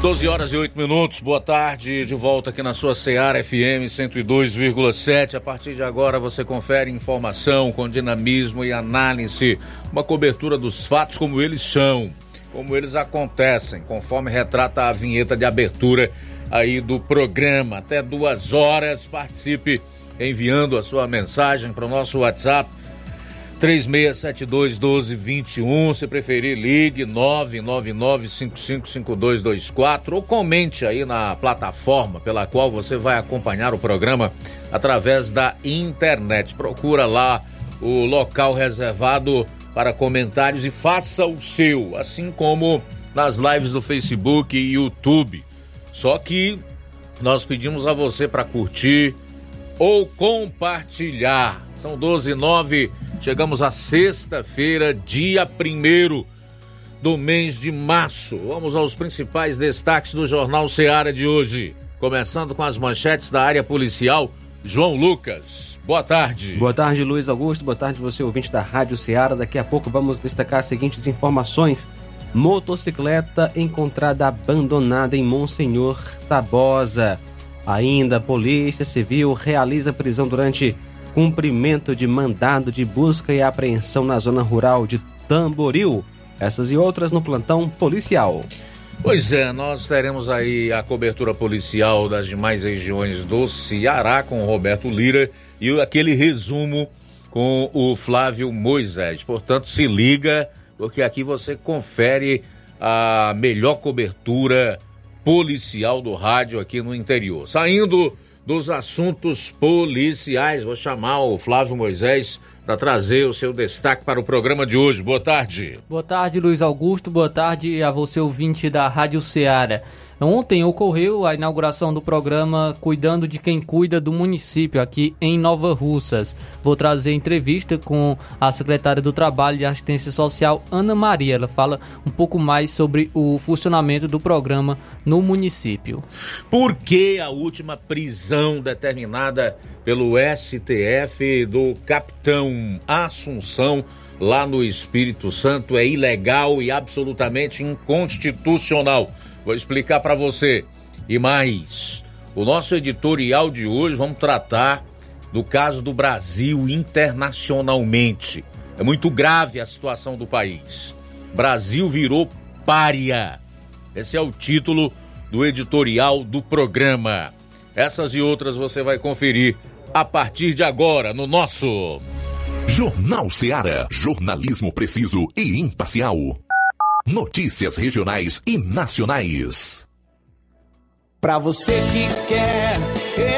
12 horas e 8 minutos, boa tarde, de volta aqui na sua Seara FM 102,7. A partir de agora você confere informação com dinamismo e análise, uma cobertura dos fatos como eles são, como eles acontecem, conforme retrata a vinheta de abertura aí do programa. Até duas horas, participe enviando a sua mensagem para o nosso WhatsApp 3672-1221. Se preferir, ligue 999-555224 ou comente aí na plataforma pela qual você vai acompanhar o programa através da internet. Procura lá o local reservado para comentários e faça o seu, assim como nas lives do Facebook e YouTube. Só que nós pedimos a você para curtir ou compartilhar. São 12 9 Chegamos à sexta-feira, dia primeiro do mês de março. Vamos aos principais destaques do Jornal Seara de hoje. Começando com as manchetes da área policial. João Lucas, boa tarde. Boa tarde, Luiz Augusto. Boa tarde, você ouvinte da Rádio Ceará. Daqui a pouco vamos destacar as seguintes informações. Motocicleta encontrada abandonada em Monsenhor Tabosa. Ainda Polícia Civil realiza prisão durante cumprimento de mandado de busca e apreensão na zona rural de Tamboril. Essas e outras no plantão policial. Pois é, nós teremos aí a cobertura policial das demais regiões do Ceará com o Roberto Lira e aquele resumo com o Flávio Moisés. Portanto, se liga, porque aqui você confere a melhor cobertura policial do rádio aqui no interior. Saindo dos assuntos policiais. Vou chamar o Flávio Moisés para trazer o seu destaque para o programa de hoje. Boa tarde. Boa tarde, Luiz Augusto. Boa tarde a você, ouvinte da Rádio Ceará. Ontem ocorreu a inauguração do programa Cuidando de Quem Cuida do município aqui em Nova Russas. Vou trazer entrevista com a secretária do Trabalho e Assistência Social, Ana Maria. Ela fala um pouco mais sobre o funcionamento do programa no município. Por que a última prisão determinada pelo STF do capitão Assunção lá no Espírito Santo é ilegal e absolutamente inconstitucional? Vou explicar para você. E mais, o nosso editorial de hoje vamos tratar do caso do Brasil internacionalmente. É muito grave a situação do país. Brasil virou pária. Esse é o título do editorial do programa. Essas e outras você vai conferir a partir de agora no nosso Jornal Ceará, jornalismo preciso e imparcial. Notícias regionais e nacionais. Para você que quer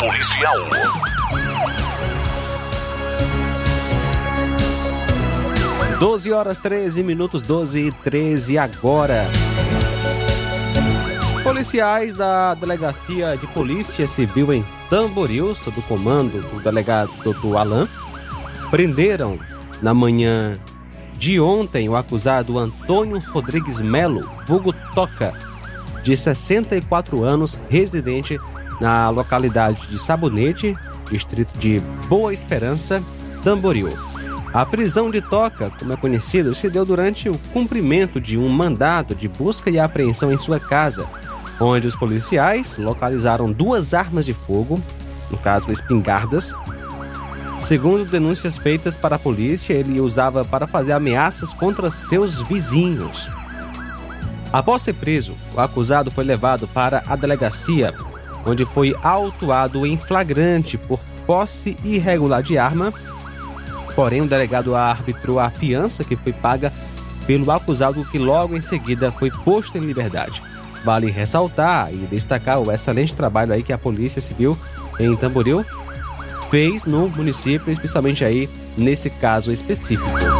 policial. 12 horas 13 minutos, 12 e 13 agora. Policiais da Delegacia de Polícia Civil em Tamboril, sob o comando do delegado Dr. Alain, prenderam na manhã de ontem o acusado Antônio Rodrigues Melo, vulgo Toca, de 64 anos, residente na localidade de Sabonete, distrito de Boa Esperança, Tamboril. A prisão de Toca, como é conhecido, se deu durante o cumprimento de um mandato de busca e apreensão em sua casa, onde os policiais localizaram duas armas de fogo, no caso espingardas. Segundo denúncias feitas para a polícia, ele usava para fazer ameaças contra seus vizinhos. Após ser preso, o acusado foi levado para a delegacia, onde foi autuado em flagrante por posse irregular de arma. Porém, o delegado arbitrou a fiança que foi paga pelo acusado, que logo em seguida foi posto em liberdade. Vale ressaltar e destacar o excelente trabalho aí que a Polícia Civil em Tamboril fez no município, especialmente aí nesse caso específico.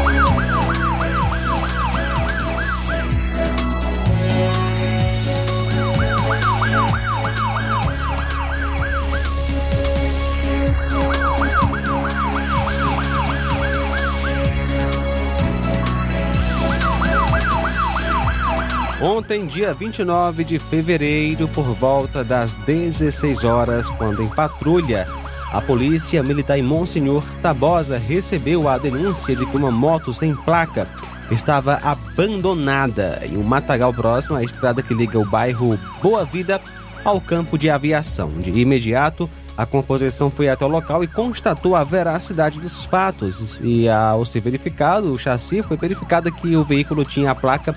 Ontem, dia 29 de fevereiro, por volta das 16 horas, quando em patrulha, a Polícia Militar em Monsenhor Tabosa recebeu a denúncia de que uma moto sem placa estava abandonada em um matagal próximo à estrada que liga o bairro Boa Vida ao campo de aviação. De imediato, a composição foi até o local e constatou a veracidade dos fatos. E ao ser verificado o chassi, foi verificado que o veículo tinha a placa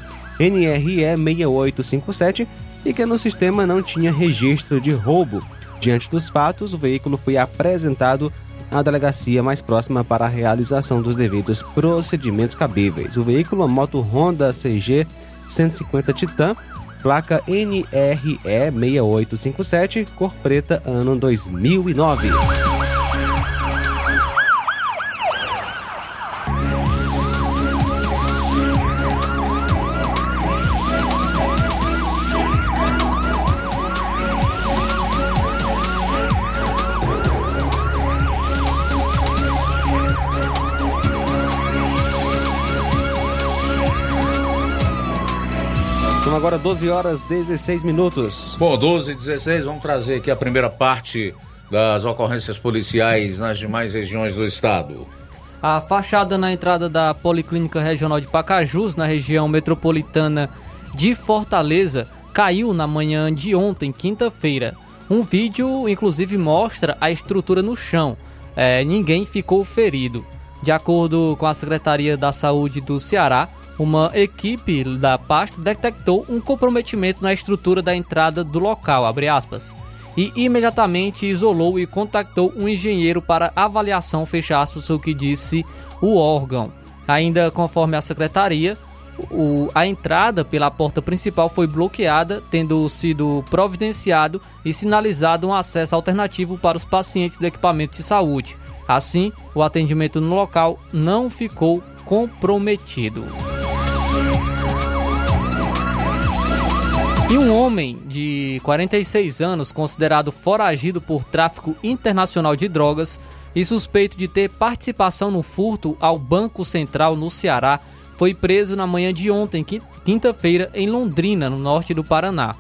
NRE 6857 e que no sistema não tinha registro de roubo. Diante dos fatos, o veículo foi apresentado à delegacia mais próxima para a realização dos devidos procedimentos cabíveis. O veículo, a moto Honda CG 150 Titan, placa NRE 6857, cor preta, ano 2009. Agora 12 horas 16 minutos. Bom, 12 e 16, vamos trazer aqui a primeira parte das ocorrências policiais nas demais regiões do estado. A fachada na entrada da Policlínica Regional de Pacajus, na região metropolitana de Fortaleza, caiu na manhã de ontem, quinta-feira. Um vídeo, inclusive, mostra a estrutura no chão. É, ninguém ficou ferido. De acordo com a Secretaria da Saúde do Ceará, uma equipe da pasta detectou um comprometimento na estrutura da entrada do local, aspas, e imediatamente isolou e contactou um engenheiro para avaliação, fecha aspas, o que disse o órgão. Ainda conforme a secretaria, o, a entrada pela porta principal foi bloqueada, tendo sido providenciado e sinalizado um acesso alternativo para os pacientes do equipamento de saúde. Assim, o atendimento no local não ficou comprometido. E um homem de 46 anos, considerado foragido por tráfico internacional de drogas e suspeito de ter participação no furto ao Banco Central no Ceará, foi preso na manhã de ontem, quinta-feira, em Londrina, no norte do Paraná.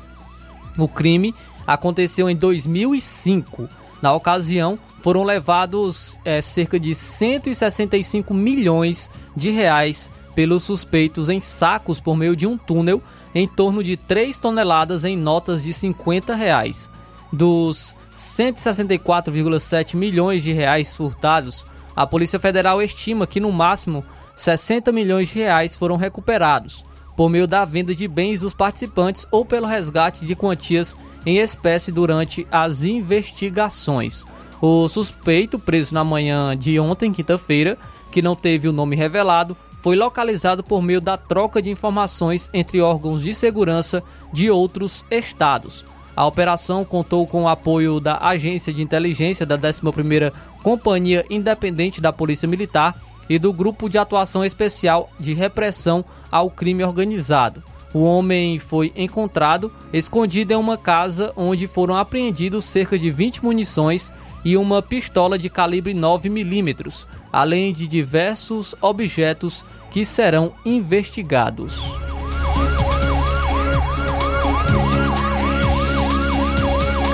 O crime aconteceu em 2005. Na ocasião, foram levados é, cerca de 165 milhões de reais pelos suspeitos em sacos por meio de um túnel em torno de 3 toneladas em notas de 50 reais. Dos 164,7 milhões de reais furtados, a Polícia Federal estima que no máximo 60 milhões de reais foram recuperados por meio da venda de bens dos participantes ou pelo resgate de quantias em espécie durante as investigações. O suspeito, preso na manhã de ontem, quinta-feira, que não teve o nome revelado, foi localizado por meio da troca de informações entre órgãos de segurança de outros estados. A operação contou com o apoio da Agência de Inteligência da 11ª Companhia Independente da Polícia Militar e do Grupo de Atuação Especial de Repressão ao Crime Organizado. O homem foi encontrado escondido em uma casa onde foram apreendidos cerca de 20 munições e uma pistola de calibre 9mm, além de diversos objetos que serão investigados.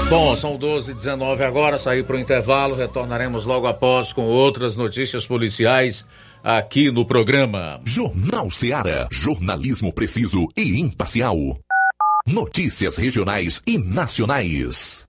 Bom, são 12 h 19 agora, sair para o intervalo, retornaremos logo após com outras notícias policiais aqui no programa. Jornal Seara. Jornalismo preciso e imparcial. Notícias regionais e nacionais.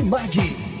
Martimag.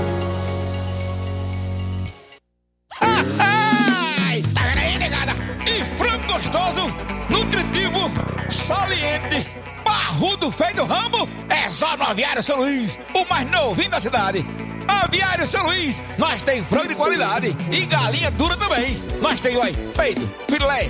Aviário São Luís, o mais novinho da cidade. Aviário São Luís, nós tem frango de qualidade e galinha dura também. Nós tem, oi, peito, filé,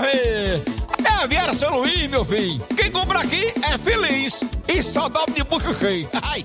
Ver! É Viera São Luís, meu filho. Quem compra aqui é feliz. E só dobra de bucho cheio. Ai.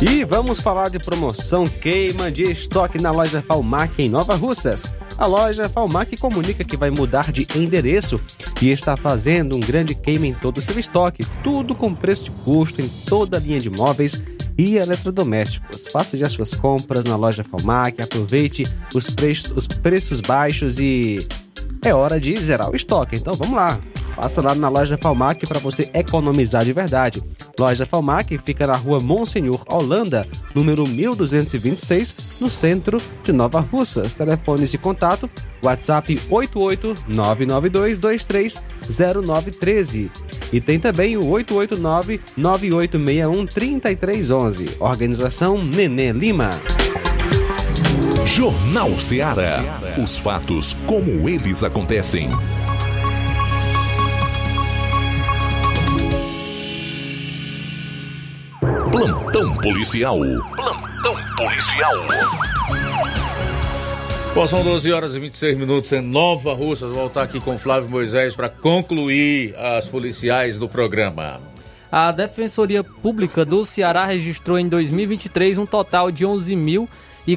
E vamos falar de promoção queima de estoque na loja Falmac em Nova Russas. A loja Falmac comunica que vai mudar de endereço e está fazendo um grande queima em todo o seu estoque, tudo com preço de custo em toda a linha de móveis e eletrodomésticos. Faça já suas compras na loja Falmac, aproveite os, pre os preços baixos e é hora de zerar o estoque. Então vamos lá. Passa lá na loja Falmac para você economizar de verdade. Loja Falmac fica na rua Monsenhor Holanda, número 1226, no centro de Nova Russas. Telefones de contato: WhatsApp 88992230913. E tem também o 889-9861-3311. Organização Nenê Lima. Jornal Ceará. Os fatos como eles acontecem. Plantão policial. Plantão policial. Bom, são 12 horas e 26 minutos em Nova Russas. Vou voltar aqui com Flávio Moisés para concluir as policiais do programa. A Defensoria Pública do Ceará registrou em 2023 um total de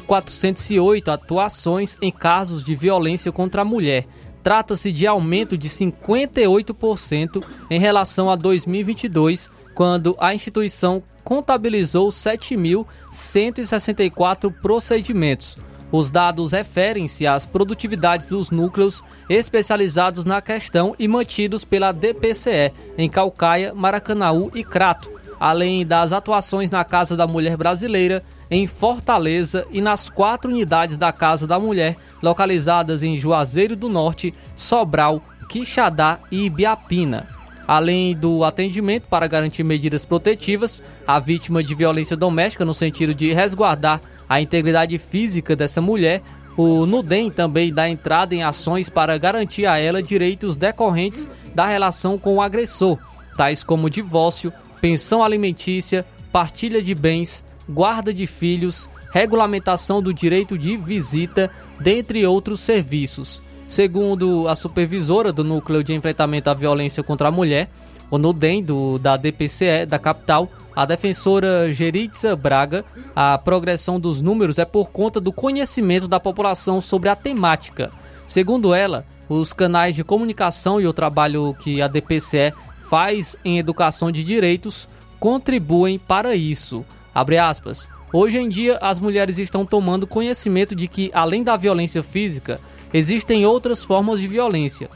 11.408 atuações em casos de violência contra a mulher. Trata-se de aumento de 58% em relação a 2022, quando a instituição contabilizou 7.164 procedimentos. Os dados referem-se às produtividades dos núcleos especializados na questão e mantidos pela DPCE em Calcaia, Maracanaú e Crato, além das atuações na Casa da Mulher Brasileira, em Fortaleza e nas quatro unidades da Casa da Mulher, localizadas em Juazeiro do Norte, Sobral, Quixadá e Ibiapina. Além do atendimento para garantir medidas protetivas à vítima de violência doméstica, no sentido de resguardar a integridade física dessa mulher, o NUDEM também dá entrada em ações para garantir a ela direitos decorrentes da relação com o agressor, tais como divórcio, pensão alimentícia, partilha de bens, guarda de filhos, regulamentação do direito de visita, dentre outros serviços. Segundo a supervisora do Núcleo de Enfrentamento à Violência contra a Mulher, o NUDEM do, da DPCE da capital, a defensora Geritza Braga, a progressão dos números é por conta do conhecimento da população sobre a temática. Segundo ela, os canais de comunicação e o trabalho que a DPCE faz em educação de direitos contribuem para isso. Abre aspas. Hoje em dia, as mulheres estão tomando conhecimento de que, além da violência física, existem outras formas de violência.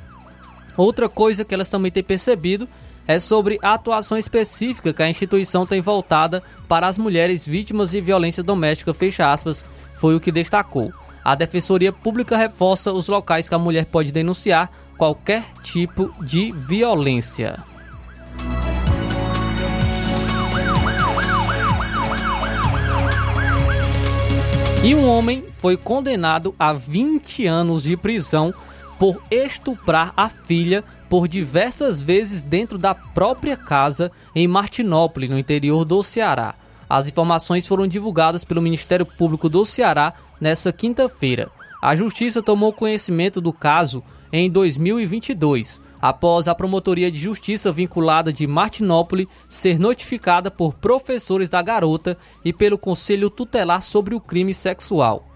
Outra coisa que elas também têm percebido é sobre a atuação específica que a instituição tem voltada para as mulheres vítimas de violência doméstica, fecha aspas, foi o que destacou. A Defensoria Pública reforça os locais que a mulher pode denunciar qualquer tipo de violência. E um homem foi condenado a 20 anos de prisão por estuprar a filha por diversas vezes dentro da própria casa em Martinópolis, no interior do Ceará. As informações foram divulgadas pelo Ministério Público do Ceará nesta quinta-feira. A Justiça tomou conhecimento do caso em 2022, após a Promotoria de Justiça vinculada de Martinópolis ser notificada por professores da garota e pelo Conselho Tutelar sobre o crime sexual.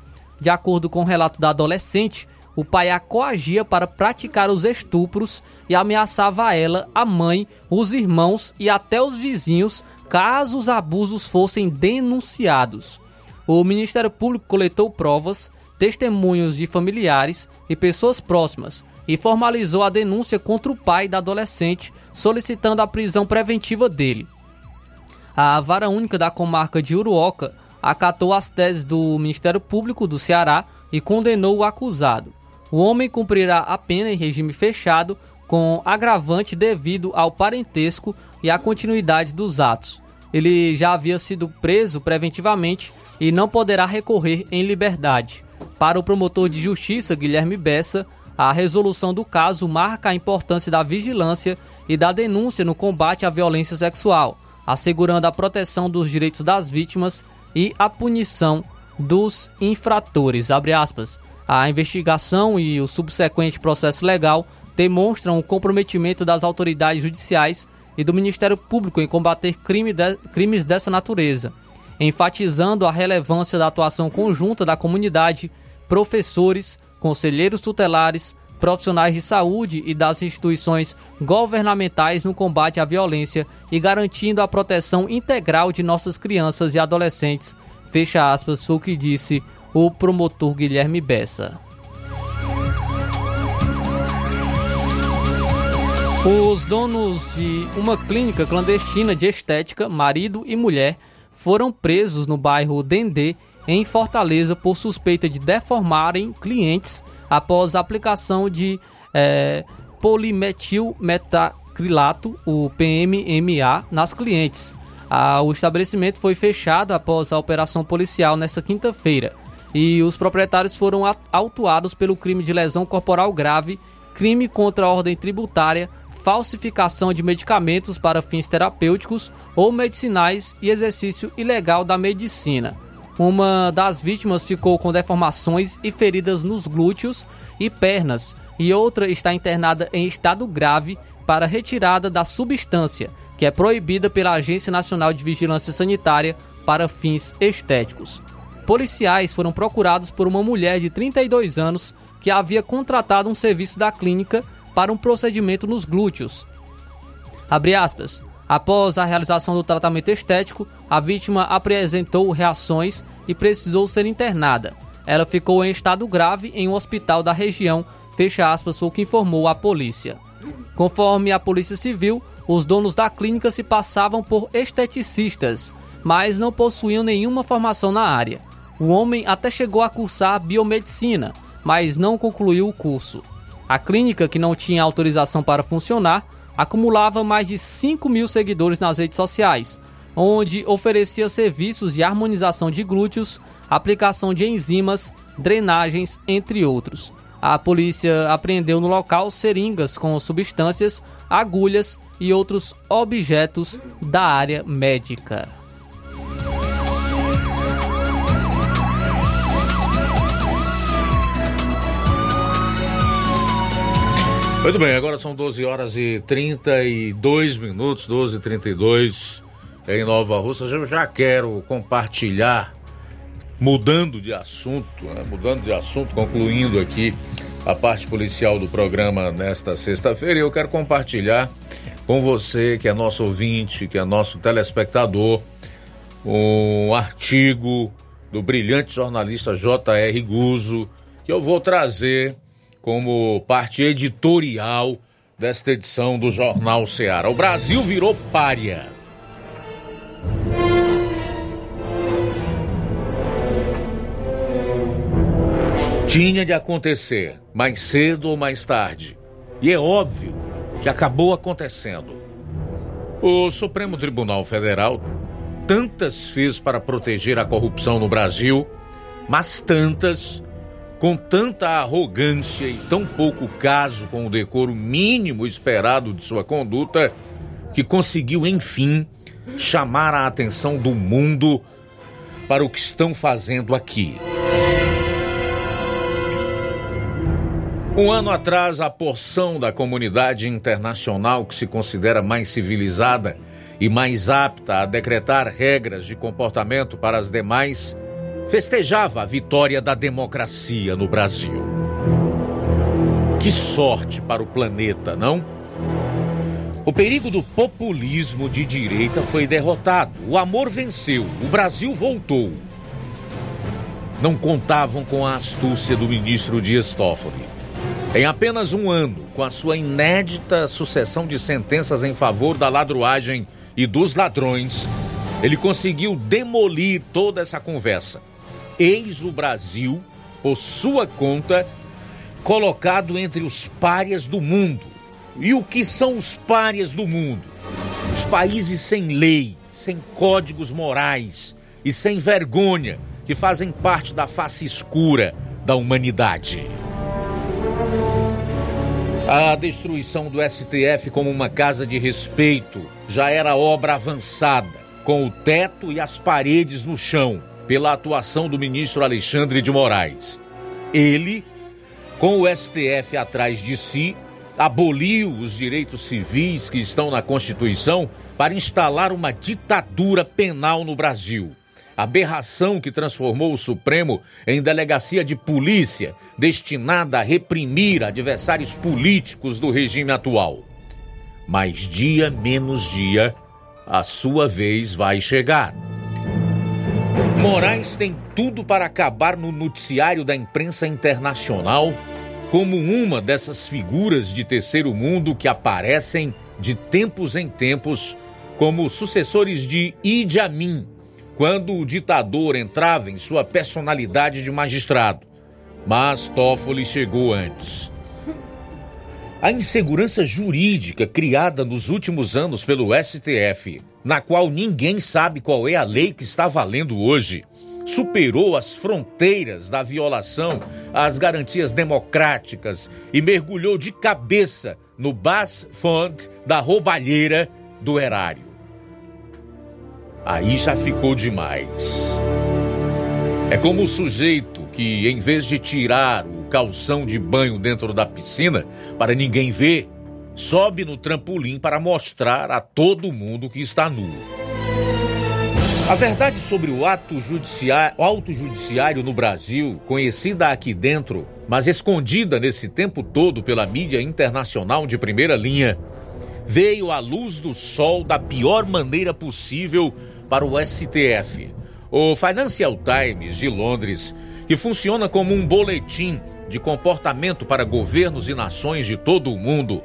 De acordo com o relato da adolescente, o pai a coagia para praticar os estupros e ameaçava ela, a mãe, os irmãos e até os vizinhos caso os abusos fossem denunciados. O Ministério Público coletou provas testemunhos de familiares e pessoas próximas e formalizou a denúncia contra o pai da adolescente, solicitando a prisão preventiva dele. A vara única da comarca de Uruoca acatou as teses do Ministério Público do Ceará e condenou o acusado. O homem cumprirá a pena em regime fechado com agravante devido ao parentesco e à continuidade dos atos. Ele já havia sido preso preventivamente e não poderá recorrer em liberdade. Para o promotor de justiça Guilherme Bessa, a resolução do caso marca a importância da vigilância e da denúncia no combate à violência sexual, assegurando a proteção dos direitos das vítimas e a punição dos infratores. A investigação e o subsequente processo legal demonstram o comprometimento das autoridades judiciais e do Ministério Público em combater crime de, crimes dessa natureza, enfatizando a relevância da atuação conjunta da comunidade, professores, conselheiros tutelares, profissionais de saúde e das instituições governamentais no combate à violência e garantindo a proteção integral de nossas crianças e adolescentes. Fecha aspas, foi o que disse o promotor Guilherme Bessa. Os donos de uma clínica clandestina de estética, marido e mulher, foram presos no bairro Dendê, em Fortaleza, por suspeita de deformarem clientes após aplicação de é, polimetilmetacrilato, o PMMA, nas clientes. Ah, o estabelecimento foi fechado após a operação policial nesta quinta-feira e os proprietários foram autuados pelo crime de lesão corporal grave, crime contra a ordem tributária, falsificação de medicamentos para fins terapêuticos ou medicinais e exercício ilegal da medicina. Uma das vítimas ficou com deformações e feridas nos glúteos e pernas, e outra está internada em estado grave para retirada da substância, que é proibida pela Agência Nacional de Vigilância Sanitária para fins estéticos. Policiais foram procurados por uma mulher de 32 anos que havia contratado um serviço da clínica para um procedimento nos glúteos. Abre aspas. Após a realização do tratamento estético, a vítima apresentou reações e precisou ser internada. Ela ficou em estado grave em um hospital da região, fecha aspas, foi o que informou a polícia. Conforme a Polícia Civil, os donos da clínica se passavam por esteticistas, mas não possuíam nenhuma formação na área. O homem até chegou a cursar biomedicina, mas não concluiu o curso. A clínica, que não tinha autorização para funcionar, acumulava mais de 5 mil seguidores nas redes sociais, onde oferecia serviços de harmonização de glúteos, aplicação de enzimas, drenagens, entre outros. A polícia apreendeu no local seringas com substâncias, agulhas e outros objetos da área médica. Muito bem, agora são 12 horas e 32 minutos, 12 e 32 em Nova Rússia. Eu já quero compartilhar, mudando de assunto, né? mudando de assunto, concluindo aqui a parte policial do programa nesta sexta-feira, eu quero compartilhar com você, que é nosso ouvinte, que é nosso telespectador, um artigo do brilhante jornalista J.R. Guzo, que eu vou trazer como parte editorial desta edição do Jornal Ceará. O Brasil virou párea. Tinha de acontecer, mais cedo ou mais tarde. E é óbvio que acabou acontecendo. O Supremo Tribunal Federal tantas fez para proteger a corrupção no Brasil, mas tantas com tanta arrogância e tão pouco caso com o decoro mínimo esperado de sua conduta, que conseguiu, enfim, chamar a atenção do mundo para o que estão fazendo aqui. Um ano atrás, a porção da comunidade internacional que se considera mais civilizada e mais apta a decretar regras de comportamento para as demais festejava a vitória da democracia no Brasil. Que sorte para o planeta, não? O perigo do populismo de direita foi derrotado. O amor venceu. O Brasil voltou. não contavam com a astúcia do ministro Dias Toffoli. Em apenas um ano, com a sua inédita sucessão de sentenças em favor da ladruagem e dos ladrões, ele conseguiu demolir toda essa conversa. Eis o Brasil, por sua conta, colocado entre os párias do mundo. E o que são os párias do mundo? Os países sem lei, sem códigos morais e sem vergonha, que fazem parte da face escura da humanidade. A destruição do STF como uma casa de respeito já era obra avançada, com o teto e as paredes no chão, pela atuação do ministro Alexandre de Moraes. Ele, com o STF atrás de si, aboliu os direitos civis que estão na Constituição para instalar uma ditadura penal no Brasil. Aberração que transformou o Supremo em delegacia de polícia destinada a reprimir adversários políticos do regime atual. Mas dia menos dia, a sua vez vai chegar. Moraes tem tudo para acabar no noticiário da imprensa internacional como uma dessas figuras de terceiro mundo que aparecem de tempos em tempos como sucessores de Idi Amin, quando o ditador entrava em sua personalidade de magistrado. Mas Toffoli chegou antes. A insegurança jurídica criada nos últimos anos pelo STF, na qual ninguém sabe qual é a lei que está valendo hoje, superou as fronteiras da violação às garantias democráticas e mergulhou de cabeça no Bass Fund da roubalheira do erário. Aí já ficou demais. É como o sujeito que, em vez de tirar o calção de banho dentro da piscina para ninguém ver, sobe no trampolim para mostrar a todo mundo que está nu. A verdade sobre o ato judiciário, auto judiciário no Brasil, conhecida aqui dentro, mas escondida nesse tempo todo pela mídia internacional de primeira linha, veio à luz do sol da pior maneira possível para o STF. O Financial Times de Londres, que funciona como um boletim de comportamento para governos e nações de todo o mundo,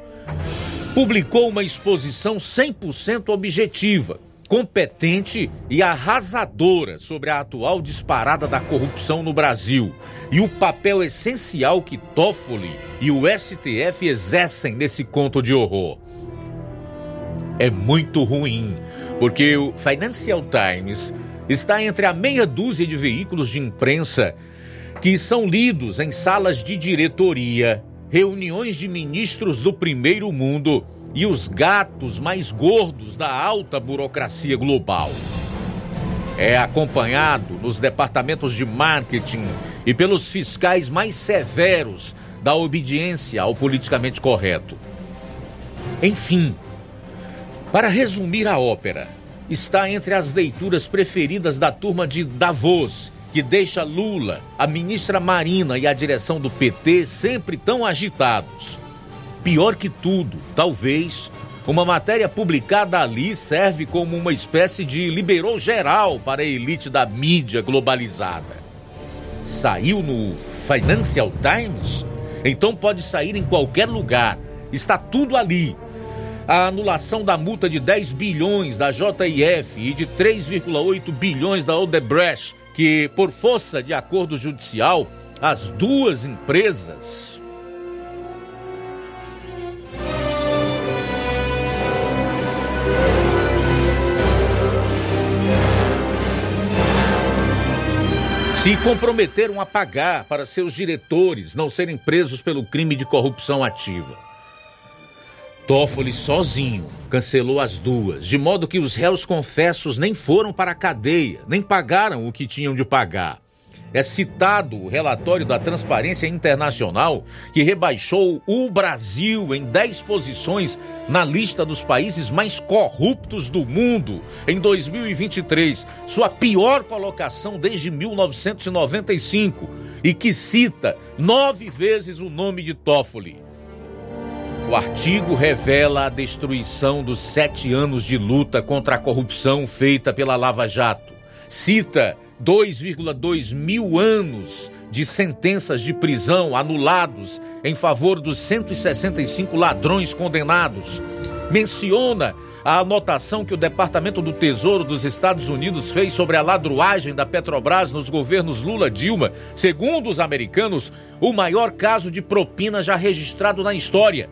publicou uma exposição 100% objetiva, competente e arrasadora sobre a atual disparada da corrupção no Brasil e o papel essencial que Toffoli e o STF exercem nesse conto de horror. É muito ruim, porque o Financial Times está entre a meia dúzia de veículos de imprensa que são lidos em salas de diretoria, reuniões de ministros do primeiro mundo e os gatos mais gordos da alta burocracia global. É acompanhado nos departamentos de marketing e pelos fiscais mais severos da obediência ao politicamente correto. Enfim, para resumir a ópera, está entre as leituras preferidas da turma de Davos, que deixa Lula, a ministra Marina e a direção do PT sempre tão agitados. Pior que tudo, talvez, uma matéria publicada ali serve como uma espécie de liberou geral para a elite da mídia globalizada. Saiu no Financial Times? Então pode sair em qualquer lugar. Está tudo ali. A anulação da multa de 10 bilhões da JIF e de 3,8 bilhões da Odebrecht, que, por força de acordo judicial, as duas empresas se comprometeram a pagar para seus diretores não serem presos pelo crime de corrupção ativa. Toffoli sozinho cancelou as duas, de modo que os réus confessos nem foram para a cadeia, nem pagaram o que tinham de pagar é citado o relatório da Transparência Internacional, que rebaixou o Brasil em 10 posições na lista dos países mais corruptos do mundo em 2023, sua pior colocação desde 1995, e que cita nove vezes o nome de Toffoli. O artigo revela a destruição dos sete anos de luta contra a corrupção feita pela Lava Jato. Cita 2,2 mil anos de sentenças de prisão anulados em favor dos 165 ladrões condenados. Menciona a anotação que o Departamento do Tesouro dos Estados Unidos fez sobre a ladruagem da Petrobras nos governos Lula-Dilma, segundo os americanos, o maior caso de propina já registrado na história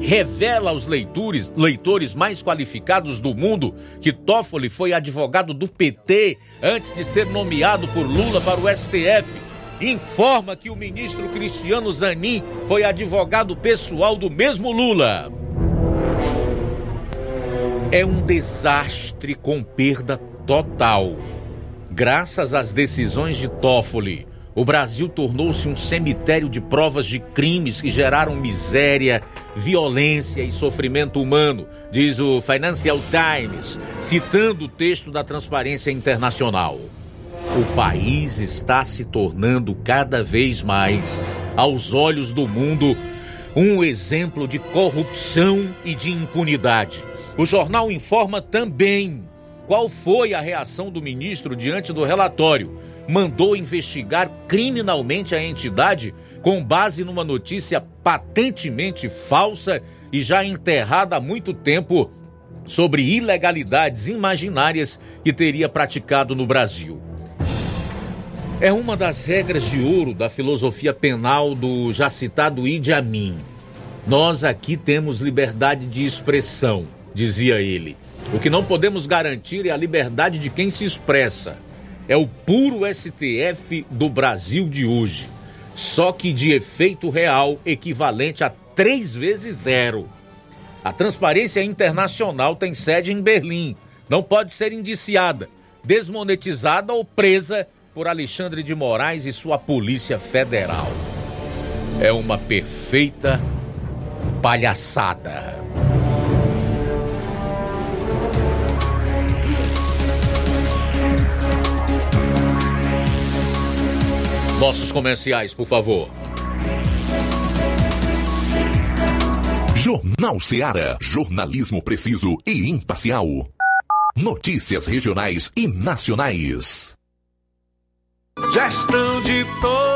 revela aos leitores, leitores mais qualificados do mundo que Toffoli foi advogado do PT antes de ser nomeado por Lula para o STF. Informa que o ministro Cristiano Zanin foi advogado pessoal do mesmo Lula. É um desastre com perda total. Graças às decisões de Toffoli, o Brasil tornou-se um cemitério de provas de crimes que geraram miséria, violência e sofrimento humano, diz o Financial Times, citando o texto da Transparência Internacional. O país está se tornando cada vez mais, aos olhos do mundo, um exemplo de corrupção e de impunidade. O jornal informa também qual foi a reação do ministro diante do relatório mandou investigar criminalmente a entidade com base numa notícia patentemente falsa e já enterrada há muito tempo sobre ilegalidades imaginárias que teria praticado no Brasil. É uma das regras de ouro da filosofia penal do já citado Idi Amin. Nós aqui temos liberdade de expressão, dizia ele. O que não podemos garantir é a liberdade de quem se expressa é o puro STF do Brasil de hoje, só que de efeito real equivalente a três vezes zero. A Transparência Internacional tem sede em Berlim, não pode ser indiciada, desmonetizada ou presa por Alexandre de Moraes e sua Polícia Federal. É uma perfeita palhaçada. Nossos comerciais, por favor. Jornal Seara. Jornalismo preciso e imparcial. Notícias regionais e nacionais. Gestão de todos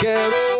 Qualidade,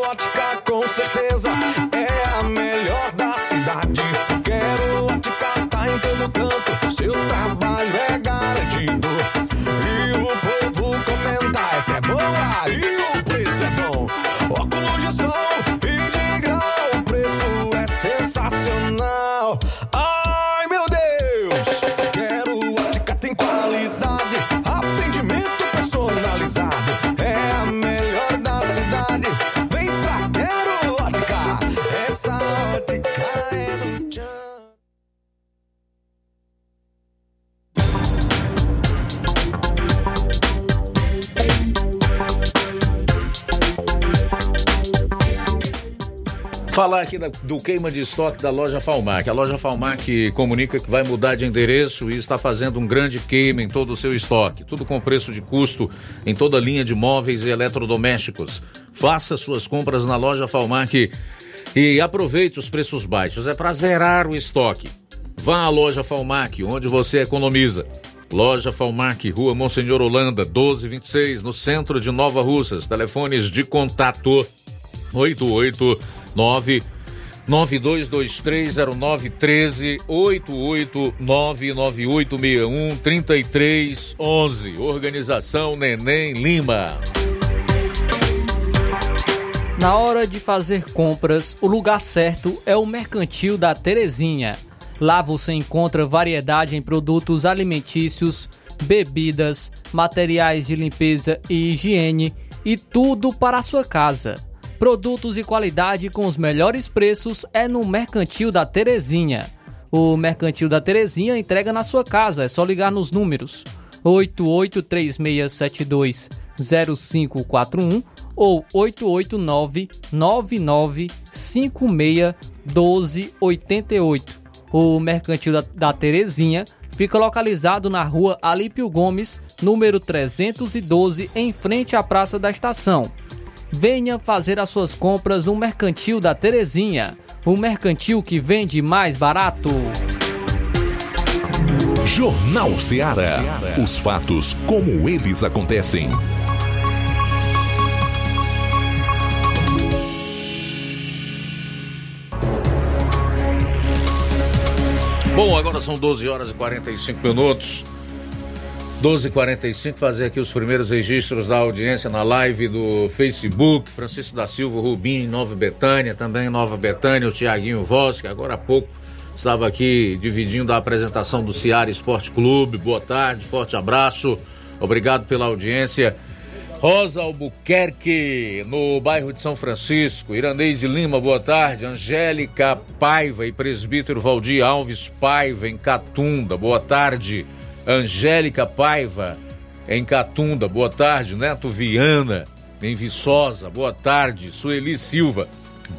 Falar aqui da- do queima de estoque da loja Falmac. A loja Falmac comunica que vai mudar de endereço e está fazendo um grande queima em todo o seu estoque. Tudo com preço de custo em toda a linha de móveis e eletrodomésticos. Faça suas compras na loja Falmac e aproveite os preços baixos. É para zerar o estoque. Vá à loja Falmac, onde você economiza. Loja Falmac, Rua Monsenhor Holanda, 1226, no centro de Nova Russas. Telefones de contato 889 92230913 88998613311. Organização Neném Lima. Na hora de fazer compras, o lugar certo é o Mercantil da Terezinha. Lá você encontra variedade em produtos alimentícios, bebidas, materiais de limpeza e higiene e tudo para a sua casa. Produtos e qualidade com os melhores preços é no Mercantil da Terezinha. O Mercantil da Terezinha entrega na sua casa, é só ligar nos números 8836720541 ou 889-9956-1288. O Mercantil da, da Terezinha fica localizado na rua Alípio Gomes, número 312, em frente à Praça da Estação. Venha fazer as suas compras no Mercantil da Terezinha, o mercantil que vende mais barato. Jornal Ceará. Os fatos como eles acontecem. Bom, agora são 12 horas e 45 minutos. 12h45, fazer aqui os primeiros registros da audiência na live do Facebook. Francisco da Silva Rubim, Nova Betânia, também Nova Betânia, o Tiaguinho Voz, que agora há pouco estava aqui dividindo a apresentação do Ciara Esporte Clube. Boa tarde, forte abraço, obrigado pela audiência. Rosa Albuquerque, no bairro de São Francisco. Iranês de Lima, boa tarde. Angélica Paiva e presbítero Valdir Alves Paiva, em Catunda, boa tarde. Angélica Paiva, em Catunda, boa tarde. Neto Viana, em Viçosa, boa tarde. Sueli Silva,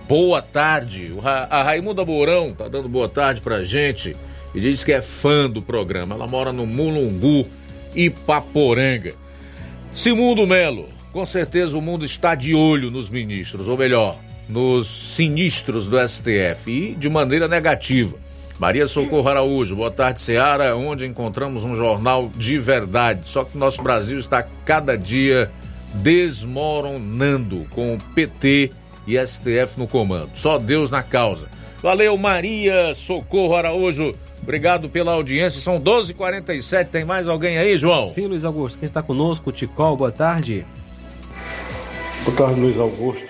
boa tarde. A Raimunda Mourão tá dando boa tarde pra gente e diz que é fã do programa. Ela mora no Mulungu, Ipaporanga. Simundo Melo, com certeza o mundo está de olho nos ministros, ou melhor, nos sinistros do STF e de maneira negativa. Maria Socorro Araújo, boa tarde, Seara, onde encontramos um jornal de verdade. Só que nosso Brasil está cada dia desmoronando com o PT e STF no comando. Só Deus na causa. Valeu, Maria Socorro Araújo. Obrigado pela audiência. São 12h47. Tem mais alguém aí, João? Sim, Luiz Augusto. Quem está conosco? O Ticol, boa tarde. Boa tarde, Luiz Augusto.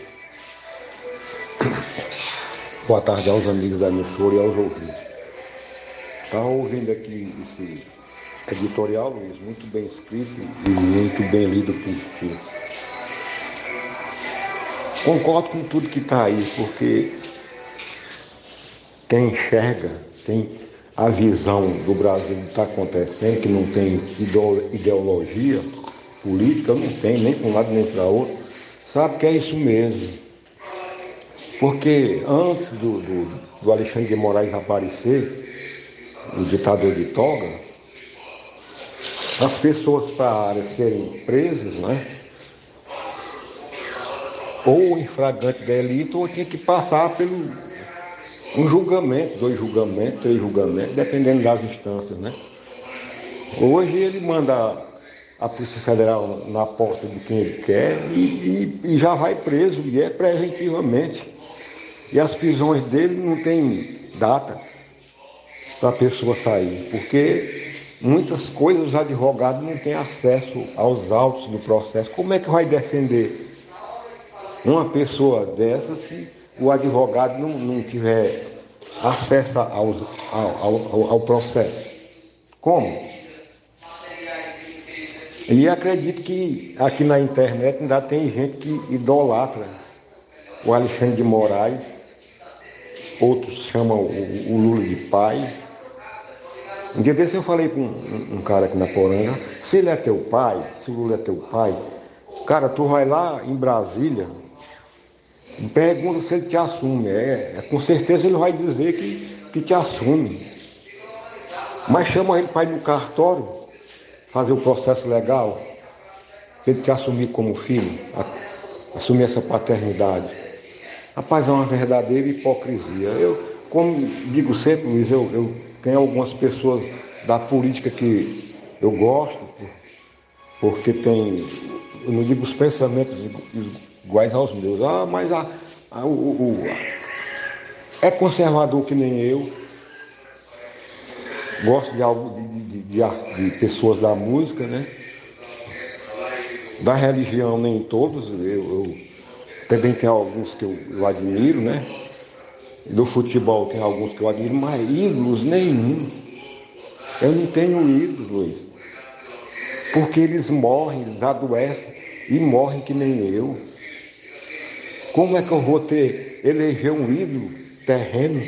Boa tarde aos amigos da emissora e aos ouvintes. Estava ouvindo aqui esse editorial, Luiz, muito bem escrito e muito bem lido por ti. Concordo com tudo que está aí, porque quem enxerga, tem a visão do Brasil que está acontecendo, que não tem ideologia política, não tem nem para um lado nem para outro, sabe que é isso mesmo. Porque antes do, do, do Alexandre de Moraes aparecer, o ditador de toga, as pessoas para serem presas, né? Ou em flagrante delito, ou tinha que passar pelo um julgamento, dois julgamentos, três julgamentos, dependendo das instâncias, né? Hoje ele manda a Polícia Federal na porta de quem ele quer e, e, e já vai preso, e é preventivamente. E as prisões dele não tem data para a pessoa sair, porque muitas coisas os advogados não têm acesso aos autos do processo. Como é que vai defender uma pessoa dessa se o advogado não, não tiver acesso aos, ao, ao, ao processo. Como? E acredito que aqui na internet ainda tem gente que idolatra o Alexandre de Moraes, outros chamam o, o Lula de pai. Um dia desse eu falei com um, um, cara aqui na Poranga, se ele é teu pai, se o Lula é teu pai, cara, tu vai lá em Brasília, Pergunta se ele te assume. É, é, com certeza ele vai dizer que, que te assume. Mas chama ele para ir no cartório, fazer o processo legal, ele te assumir como filho, assumir essa paternidade. Rapaz, é uma verdadeira hipocrisia. Eu, como digo sempre, Luiz, eu, eu tenho algumas pessoas da política que eu gosto, porque tem, eu não digo os pensamentos iguais aos meus. Ah, mas a, a, o, o, é conservador que nem eu, gosto de, algo, de, de, de, de pessoas da música, né? Da religião nem todos, eu, eu também tem alguns que eu, eu admiro, né? Do futebol tem alguns que eu admiro, mas ídolos nenhum. Eu não tenho ídolos. Porque eles morrem, eles adoecem e morrem que nem eu. Como é que eu vou ter, eleger um ídolo terreno?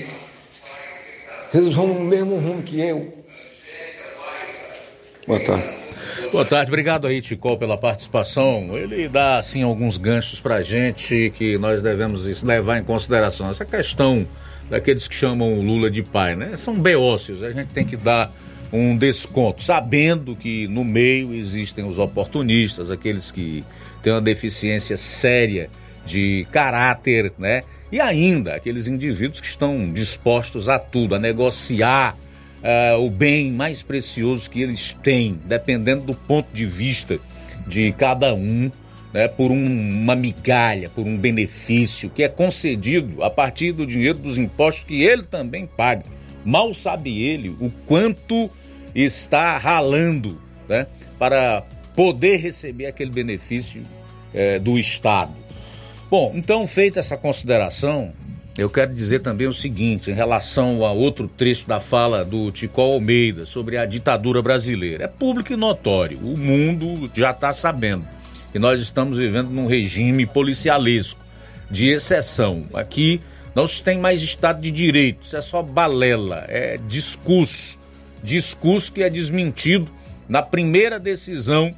Eles vão no mesmo rumo que eu. Boa tarde. Boa tarde, obrigado aí, Ticol, pela participação. Ele dá, assim, alguns ganchos pra gente que nós devemos levar em consideração. Essa questão daqueles que chamam o Lula de pai, né? São beócios, a gente tem que dar um desconto, sabendo que no meio existem os oportunistas, aqueles que têm uma deficiência séria de caráter, né? E ainda aqueles indivíduos que estão dispostos a tudo, a negociar uh, o bem mais precioso que eles têm, dependendo do ponto de vista de cada um, né, por um, uma migalha, por um benefício que é concedido a partir do dinheiro dos impostos que ele também paga. Mal sabe ele o quanto está ralando né, para poder receber aquele benefício é, do Estado. Bom, então, feita essa consideração, eu quero dizer também o seguinte, em relação a outro trecho da fala do Tico Almeida sobre a ditadura brasileira. É público e notório, o mundo já está sabendo que nós estamos vivendo num regime policialesco, de exceção. Aqui não se tem mais Estado de Direito, isso é só balela, é discurso. Discurso que é desmentido na primeira decisão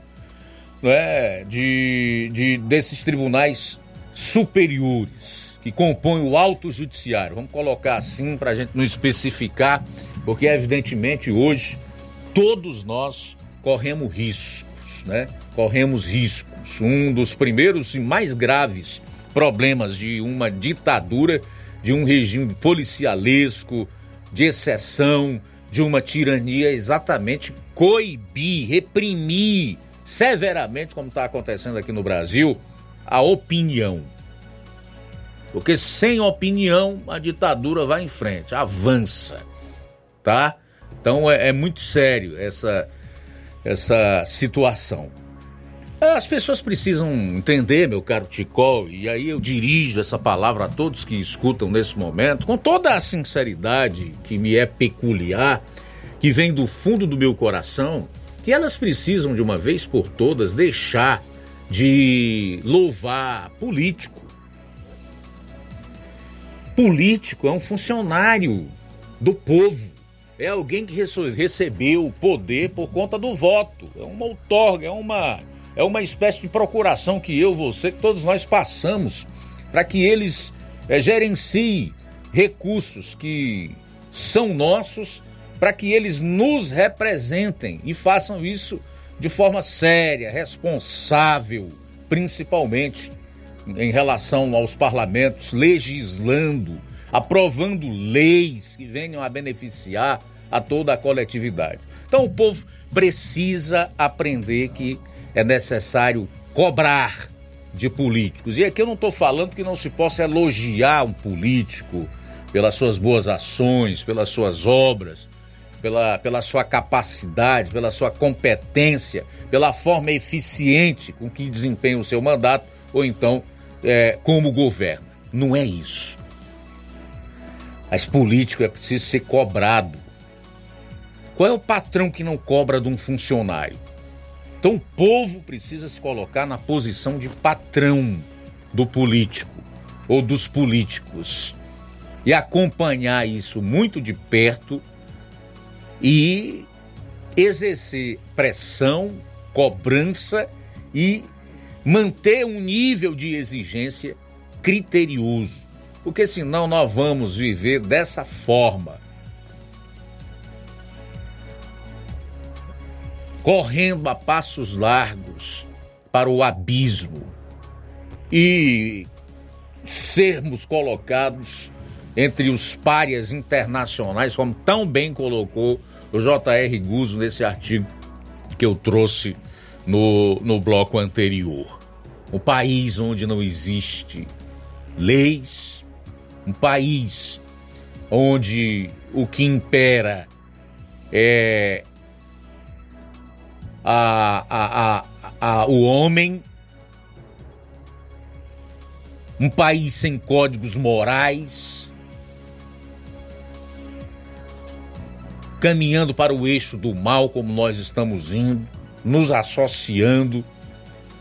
né, de, de, desses tribunais superiores que compõem o Alto Judiciário. Vamos colocar assim para a gente não especificar, porque evidentemente hoje todos nós corremos riscos, né? Corremos riscos. Um dos primeiros e mais graves problemas de uma ditadura, de um regime policialesco, de exceção, de uma tirania, é exatamente coibir, reprimir severamente, como está acontecendo aqui no Brasil, a opinião. Porque sem opinião a ditadura vai em frente, avança, tá? Então é, é muito sério essa, essa situação. As pessoas precisam entender, meu caro Ticol, e aí eu dirijo essa palavra a todos que escutam nesse momento, com toda a sinceridade que me é peculiar, que vem do fundo do meu coração, que elas precisam de uma vez por todas deixar de louvar político. Político é um funcionário do povo, é alguém que recebeu o poder por conta do voto, é uma outorga, é uma, é uma espécie de procuração que eu, você, que todos nós passamos para que eles é, gerenciem recursos que são nossos, para que eles nos representem e façam isso de forma séria, responsável, principalmente em relação aos parlamentos, legislando, aprovando leis que venham a beneficiar a toda a coletividade. Então o povo precisa aprender que é necessário cobrar de políticos. E aqui eu não estou falando que não se possa elogiar um político pelas suas boas ações, pelas suas obras, pela, pela sua capacidade, pela sua competência, pela forma eficiente com que desempenha o seu mandato, ou então é, como governa. Não é isso. Mas político é preciso ser cobrado. Qual é o patrão que não cobra de um funcionário? Então o povo precisa se colocar na posição de patrão do político ou dos políticos e acompanhar isso muito de perto e exercer pressão, cobrança e manter um nível de exigência criterioso, porque senão nós vamos viver dessa forma. Correndo a passos largos para o abismo e sermos colocados entre os párias internacionais, como tão bem colocou o J.R. Guzzo nesse artigo que eu trouxe no, no bloco anterior. Um país onde não existe leis, um país onde o que impera é a, a, a, a, o homem, um país sem códigos morais, caminhando para o eixo do mal, como nós estamos indo, nos associando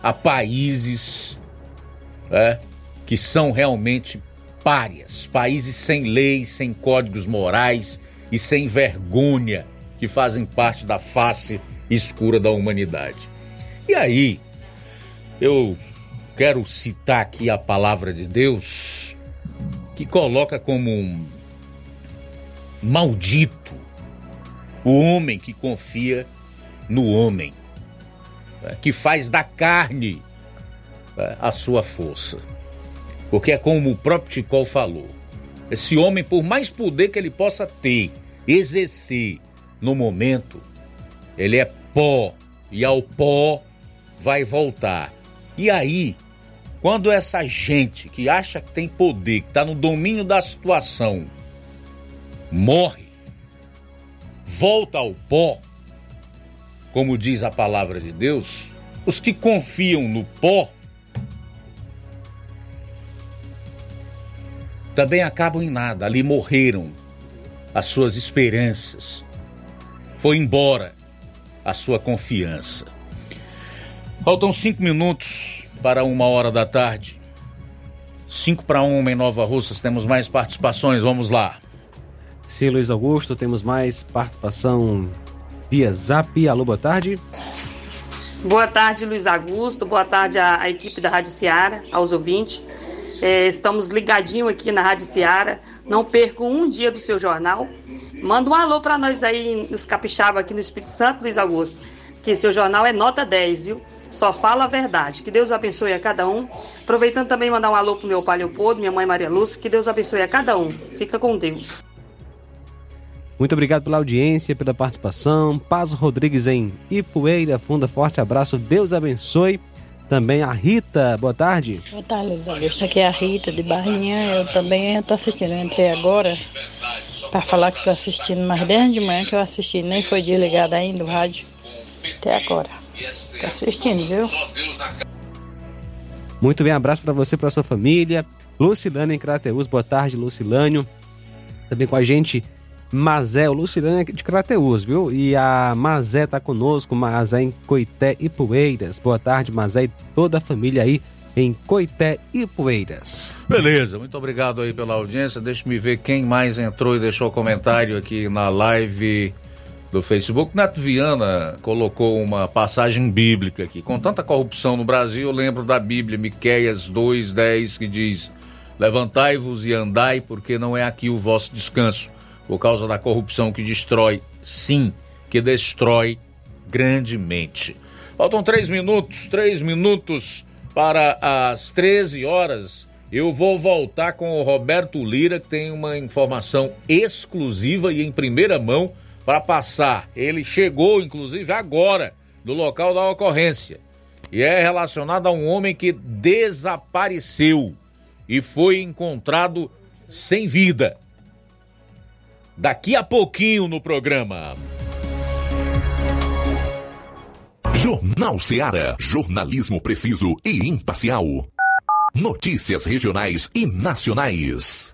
a países é, que são realmente párias, países sem leis, sem códigos morais e sem vergonha, que fazem parte da face escura da humanidade. E aí, eu quero citar aqui a palavra de Deus, que coloca como um maldito o homem que confia no homem, né, que faz da carne né, a sua força. Porque é como o próprio Ticol falou: esse homem, por mais poder que ele possa ter, exercer no momento, ele é pó e ao pó vai voltar. E aí, quando essa gente que acha que tem poder, que está no domínio da situação, morre, volta ao pó, como diz a palavra de Deus, os que confiam no pó também acabam em nada. Ali morreram as suas esperanças. Foi embora a sua confiança. Faltam cinco minutos para uma hora da tarde. Cinco para uma em Nova Russas. Temos mais participações. Vamos lá. Sim, Luiz Augusto, temos mais participação via Zap. Alô, boa tarde. Boa tarde, Luiz Augusto. Boa tarde à, à equipe da Rádio Ceará, aos ouvintes. É, estamos ligadinho aqui na Rádio Ceará. Não percam um dia do seu jornal. Manda um alô para nós aí nos capixaba aqui no Espírito Santo, Luiz Augusto. Que seu jornal é nota 10, viu? Só fala a verdade. Que Deus abençoe a cada um. Aproveitando também mandar um alô pro meu pai Leopoldo, minha mãe Maria Lúcia. Que Deus abençoe a cada um. Fica com Deus. Muito obrigado pela audiência, pela participação. Paz Rodrigues em Ipueira, Funda, forte abraço. Deus abençoe. Também a Rita, boa tarde. Boa tarde, Luiz Augusto. Aqui é a Rita de Barrinha. Eu também estou assistindo. Eu entrei agora para falar que estou assistindo, mas desde de manhã que eu assisti, nem foi desligado ainda o rádio. Até agora. Estou assistindo, viu? Muito bem, abraço para você, para sua família. Lucilânio em Crateus, boa tarde, Lucilânio. Também com a gente, Mazé, o Lucilânio é de Crateus, viu? E a Mazé tá conosco, Mazé em Coité e Poeiras. Boa tarde, Mazé e toda a família aí em Coité e Poeiras. Beleza, muito obrigado aí pela audiência. Deixa-me ver quem mais entrou e deixou comentário aqui na live do Facebook. Neto Viana colocou uma passagem bíblica aqui. Com tanta corrupção no Brasil, eu lembro da Bíblia, Miqueias 2:10, que diz: Levantai-vos e andai, porque não é aqui o vosso descanso, por causa da corrupção que destrói, sim, que destrói grandemente. Faltam três minutos, três minutos para as 13 horas. Eu vou voltar com o Roberto Lira, que tem uma informação exclusiva e em primeira mão para passar. Ele chegou, inclusive, agora no local da ocorrência e é relacionado a um homem que desapareceu e foi encontrado sem vida. Daqui a pouquinho no programa. Jornal Seara. Jornalismo preciso e imparcial. Notícias regionais e nacionais.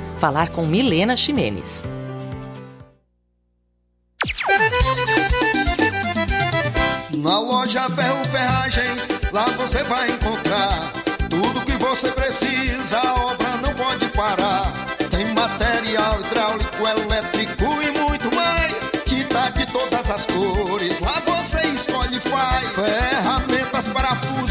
Falar com Milena Ximenes. Na loja Ferro Ferragens, lá você vai encontrar tudo que você precisa, a obra não pode parar. Tem material hidráulico, elétrico e muito mais. Tinta de todas as cores, lá você escolhe e faz. Ferramentas, parafusos,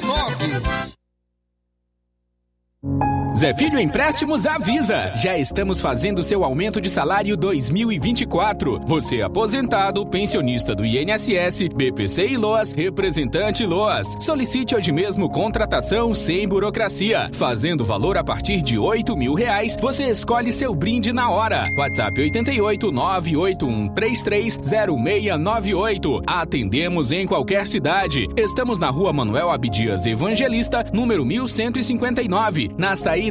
Zé Filho Empréstimos avisa! Já estamos fazendo seu aumento de salário 2024. Você aposentado, pensionista do INSS, BPC e LOAS, representante LOAS. Solicite hoje mesmo contratação sem burocracia. Fazendo valor a partir de 8 mil reais, você escolhe seu brinde na hora. WhatsApp 88 981330698. Atendemos em qualquer cidade. Estamos na rua Manuel Abdias Evangelista, número 1159, na saída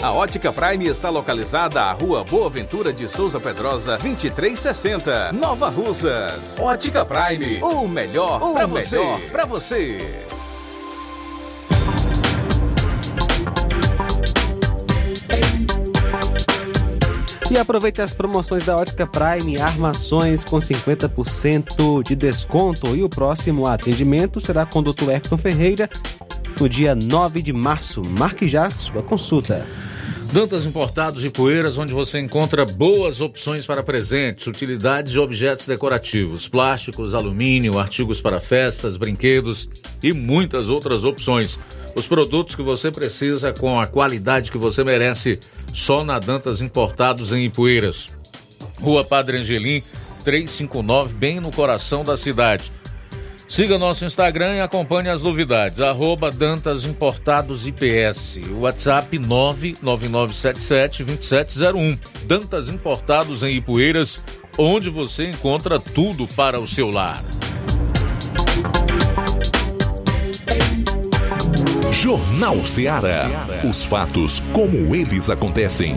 A Ótica Prime está localizada à Rua Boa Ventura de Souza Pedrosa, 2360, Nova Russas. Ótica Prime, o melhor para você. Pra você. E aproveite as promoções da Ótica Prime, armações com 50% de desconto. E o próximo atendimento será com o Dr. Hector Ferreira, no dia 9 de março. Marque já sua consulta. Dantas Importados e Poeiras, onde você encontra boas opções para presentes, utilidades e objetos decorativos, plásticos, alumínio, artigos para festas, brinquedos e muitas outras opções. Os produtos que você precisa com a qualidade que você merece, só na Dantas Importados em Ipueiras. Rua Padre Angelim, 359, bem no coração da cidade. Siga nosso Instagram e acompanhe as novidades. Arroba Dantas Importados IPS. WhatsApp 999772701. Dantas Importados em Ipueiras, onde você encontra tudo para o seu lar. Jornal Ceará. Os fatos como eles acontecem.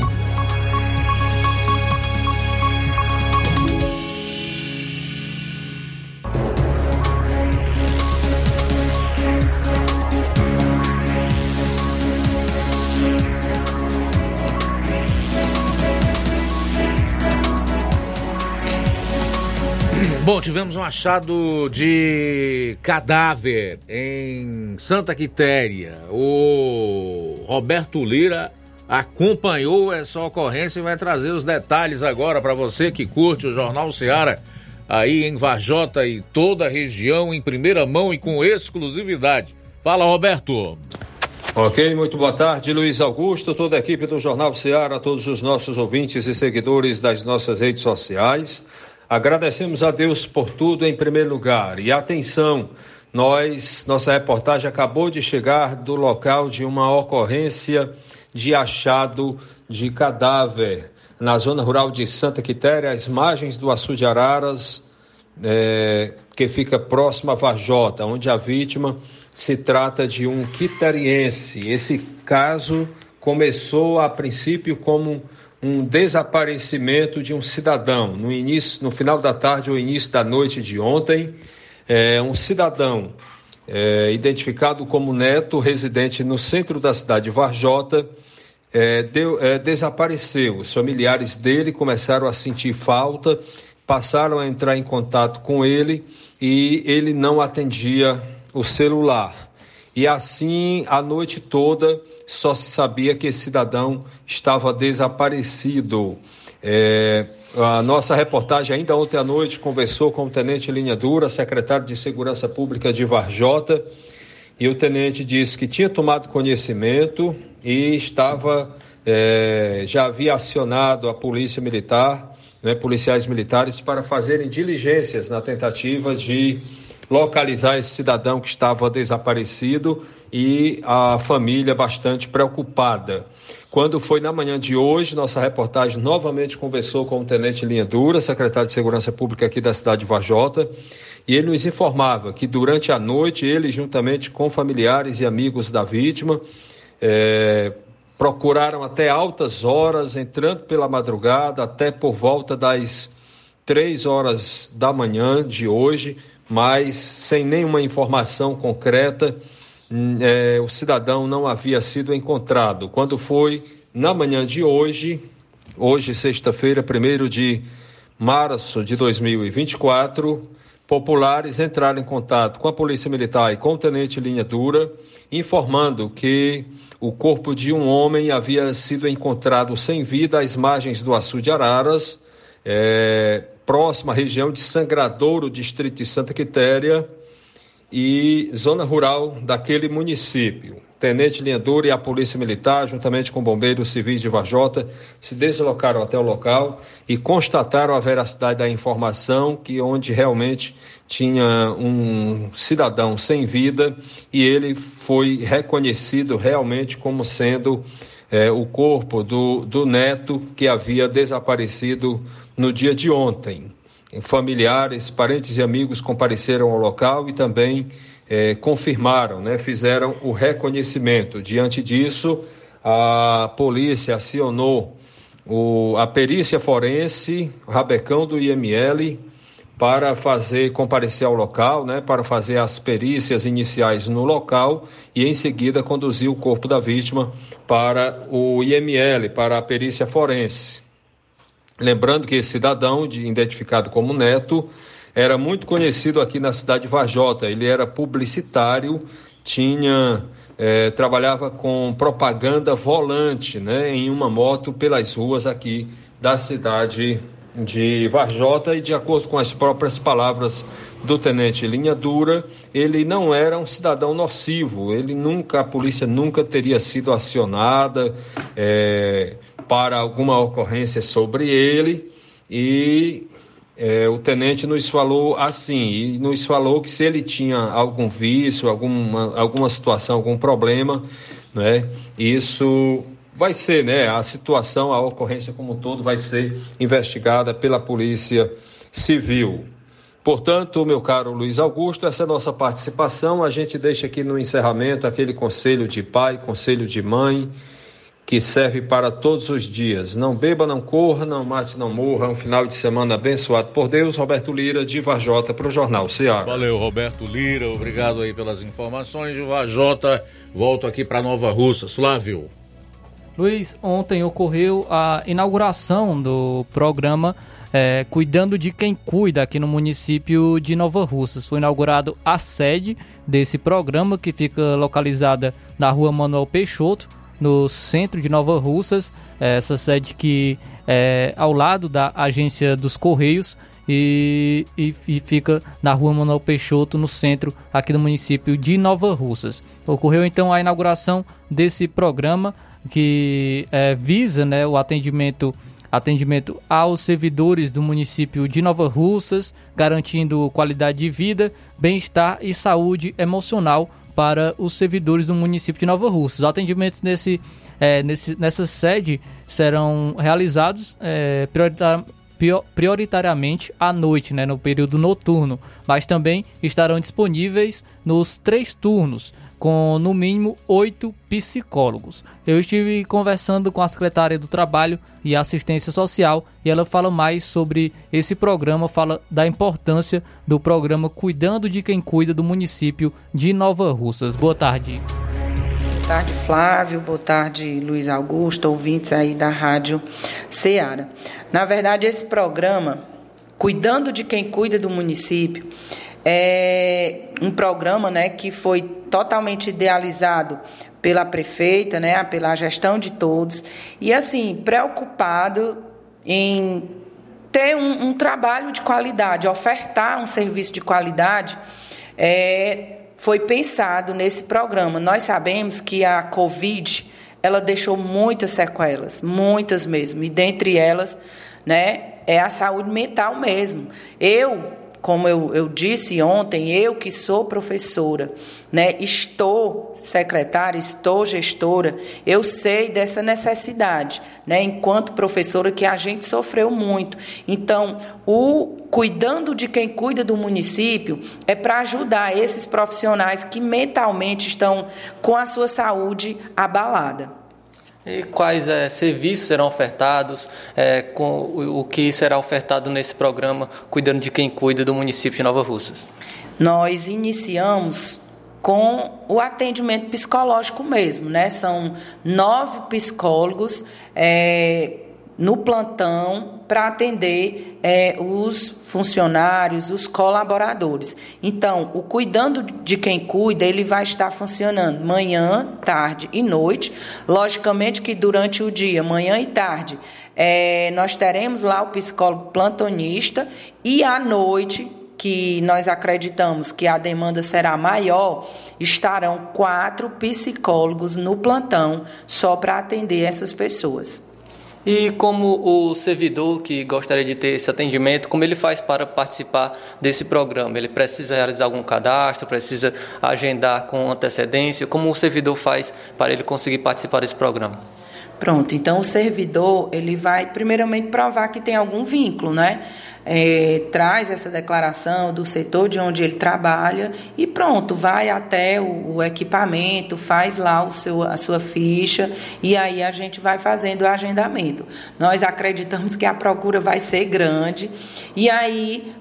Bom, tivemos um achado de cadáver em Santa Quitéria. O Roberto Lira acompanhou essa ocorrência e vai trazer os detalhes agora para você que curte o Jornal Seara aí em Varjota e toda a região em primeira mão e com exclusividade. Fala, Roberto. Ok, muito boa tarde, Luiz Augusto, toda a equipe do Jornal Ceará, todos os nossos ouvintes e seguidores das nossas redes sociais. Agradecemos a Deus por tudo em primeiro lugar. E atenção, nós, nossa reportagem acabou de chegar do local de uma ocorrência de achado de cadáver na zona rural de Santa Quitéria, às margens do Açu de Araras, é, que fica próximo a Varjota, onde a vítima se trata de um quiteriense. Esse caso começou a princípio como um desaparecimento de um cidadão. No início, no final da tarde ou início da noite de ontem, é, um cidadão é, identificado como Neto, residente no centro da cidade de Varjota, é, deu, é, desapareceu. Os familiares dele começaram a sentir falta, passaram a entrar em contato com ele e ele não atendia o celular. E assim, a noite toda, só se sabia que esse cidadão estava desaparecido. É, a nossa reportagem, ainda ontem à noite, conversou com o tenente Linha Dura, secretário de Segurança Pública de Varjota, e o tenente disse que tinha tomado conhecimento e estava é, já havia acionado a polícia militar, né, policiais militares, para fazerem diligências na tentativa de localizar esse cidadão que estava desaparecido e a família bastante preocupada. Quando foi na manhã de hoje, nossa reportagem novamente conversou com o Tenente Linha Dura, secretário de Segurança Pública aqui da cidade de Vajota, e ele nos informava que durante a noite, ele, juntamente com familiares e amigos da vítima, é, procuraram até altas horas, entrando pela madrugada, até por volta das três horas da manhã de hoje, mas sem nenhuma informação concreta, é, o cidadão não havia sido encontrado. Quando foi na manhã de hoje, hoje, sexta-feira, 1 de março de 2024, populares entraram em contato com a Polícia Militar e com o Tenente Linha Dura, informando que o corpo de um homem havia sido encontrado sem vida às margens do Açu de Araras, é, próxima à região de Sangradouro, distrito de Santa Quitéria, e zona rural daquele município. Tenente Linhadura e a Polícia Militar, juntamente com bombeiros civis de Vajota, se deslocaram até o local e constataram a veracidade da informação que onde realmente tinha um cidadão sem vida e ele foi reconhecido realmente como sendo é, o corpo do, do neto que havia desaparecido no dia de ontem. Familiares, parentes e amigos compareceram ao local e também é, confirmaram, né, fizeram o reconhecimento. Diante disso, a polícia acionou o, a perícia forense, rabecão do IML, para fazer comparecer ao local, né, para fazer as perícias iniciais no local e em seguida conduzir o corpo da vítima para o IML, para a perícia forense. Lembrando que esse cidadão, identificado como Neto, era muito conhecido aqui na cidade de Vajota. Ele era publicitário, tinha é, trabalhava com propaganda volante, né, em uma moto pelas ruas aqui da cidade de Varjota e de acordo com as próprias palavras do tenente Linha Dura, ele não era um cidadão nocivo, ele nunca, a polícia nunca teria sido acionada, é, para alguma ocorrência sobre ele e é, o tenente nos falou assim, e nos falou que se ele tinha algum vício, alguma, alguma situação, algum problema, né, isso vai ser, né, a situação, a ocorrência como um todo vai ser investigada pela Polícia Civil. Portanto, meu caro Luiz Augusto, essa é nossa participação. A gente deixa aqui no encerramento aquele conselho de pai, conselho de mãe, que serve para todos os dias. Não beba, não corra, não mate, não morra. Um final de semana abençoado por Deus. Roberto Lira, de Vajota, para o Jornal Ceará. Valeu, Roberto Lira. Obrigado aí pelas informações. De Vajota, volto aqui para Nova Russa. Flávio. Luiz, ontem ocorreu a inauguração do programa é, Cuidando de Quem Cuida aqui no município de Nova Russas. Foi inaugurado a sede desse programa que fica localizada na rua Manuel Peixoto no centro de Nova Russas, é, essa sede que é ao lado da agência dos Correios e, e, e, fica na rua Manuel Peixoto, no centro aqui do município de Nova Russas. Ocorreu então a inauguração desse programa que é, visa né, o atendimento atendimento aos servidores do município de Nova Russas, garantindo qualidade de vida, bem-estar e saúde emocional para os servidores do município de Nova Russas. Os atendimentos nesse, é, nesse, nessa sede serão realizados é, prioritariamente à noite, né, no período noturno, mas também estarão disponíveis nos três turnos, com no mínimo oito psicólogos. Eu estive conversando com a secretária do Trabalho e Assistência Social e ela fala mais sobre esse programa, fala da importância do programa Cuidando de Quem Cuida do município de Nova Russas. Boa tarde. Boa tarde, Flávio. Boa tarde, Luiz Augusto, ouvintes aí da Rádio Ceará. Na verdade, esse programa, Cuidando de Quem Cuida do Município, é um programa né, que foi totalmente idealizado pela prefeita, né, pela gestão de todos, e assim, preocupado em ter um, um trabalho de qualidade, ofertar um serviço de qualidade, é, foi pensado nesse programa. Nós sabemos que a Covid ela deixou muitas sequelas, muitas mesmo, e dentre elas, né, é a saúde mental mesmo. Eu como eu, eu disse ontem, eu que sou professora, né, estou secretária, estou gestora, eu sei dessa necessidade, né, enquanto professora, que a gente sofreu muito. Então, o cuidando de quem cuida do município é para ajudar esses profissionais que mentalmente estão com a sua saúde abalada. E quais é, serviços serão ofertados, é, com o, o que será ofertado nesse programa Cuidando de Quem Cuida do município de Nova Russas? Nós iniciamos com o atendimento psicológico mesmo, né? São nove psicólogos é, no plantão para atender é, os funcionários, os colaboradores. Então, o cuidando de quem cuida, ele vai estar funcionando manhã, tarde e noite. Logicamente que durante o dia, manhã e tarde, é, nós teremos lá o psicólogo plantonista e à noite que nós acreditamos que a demanda será maior, estarão quatro psicólogos no plantão só para atender essas pessoas. E como o servidor que gostaria de ter esse atendimento, como ele faz para participar desse programa? Ele precisa realizar algum cadastro, precisa agendar com antecedência? Como o servidor faz para ele conseguir participar desse programa? Pronto, então o servidor ele vai primeiramente provar que tem algum vínculo, né? É, traz essa declaração do setor de onde ele trabalha e pronto, vai até o, o, equipamento, faz lá o seu, a sua ficha e aí a gente vai fazendo o agendamento. Nós acreditamos que a procura vai ser grande e aí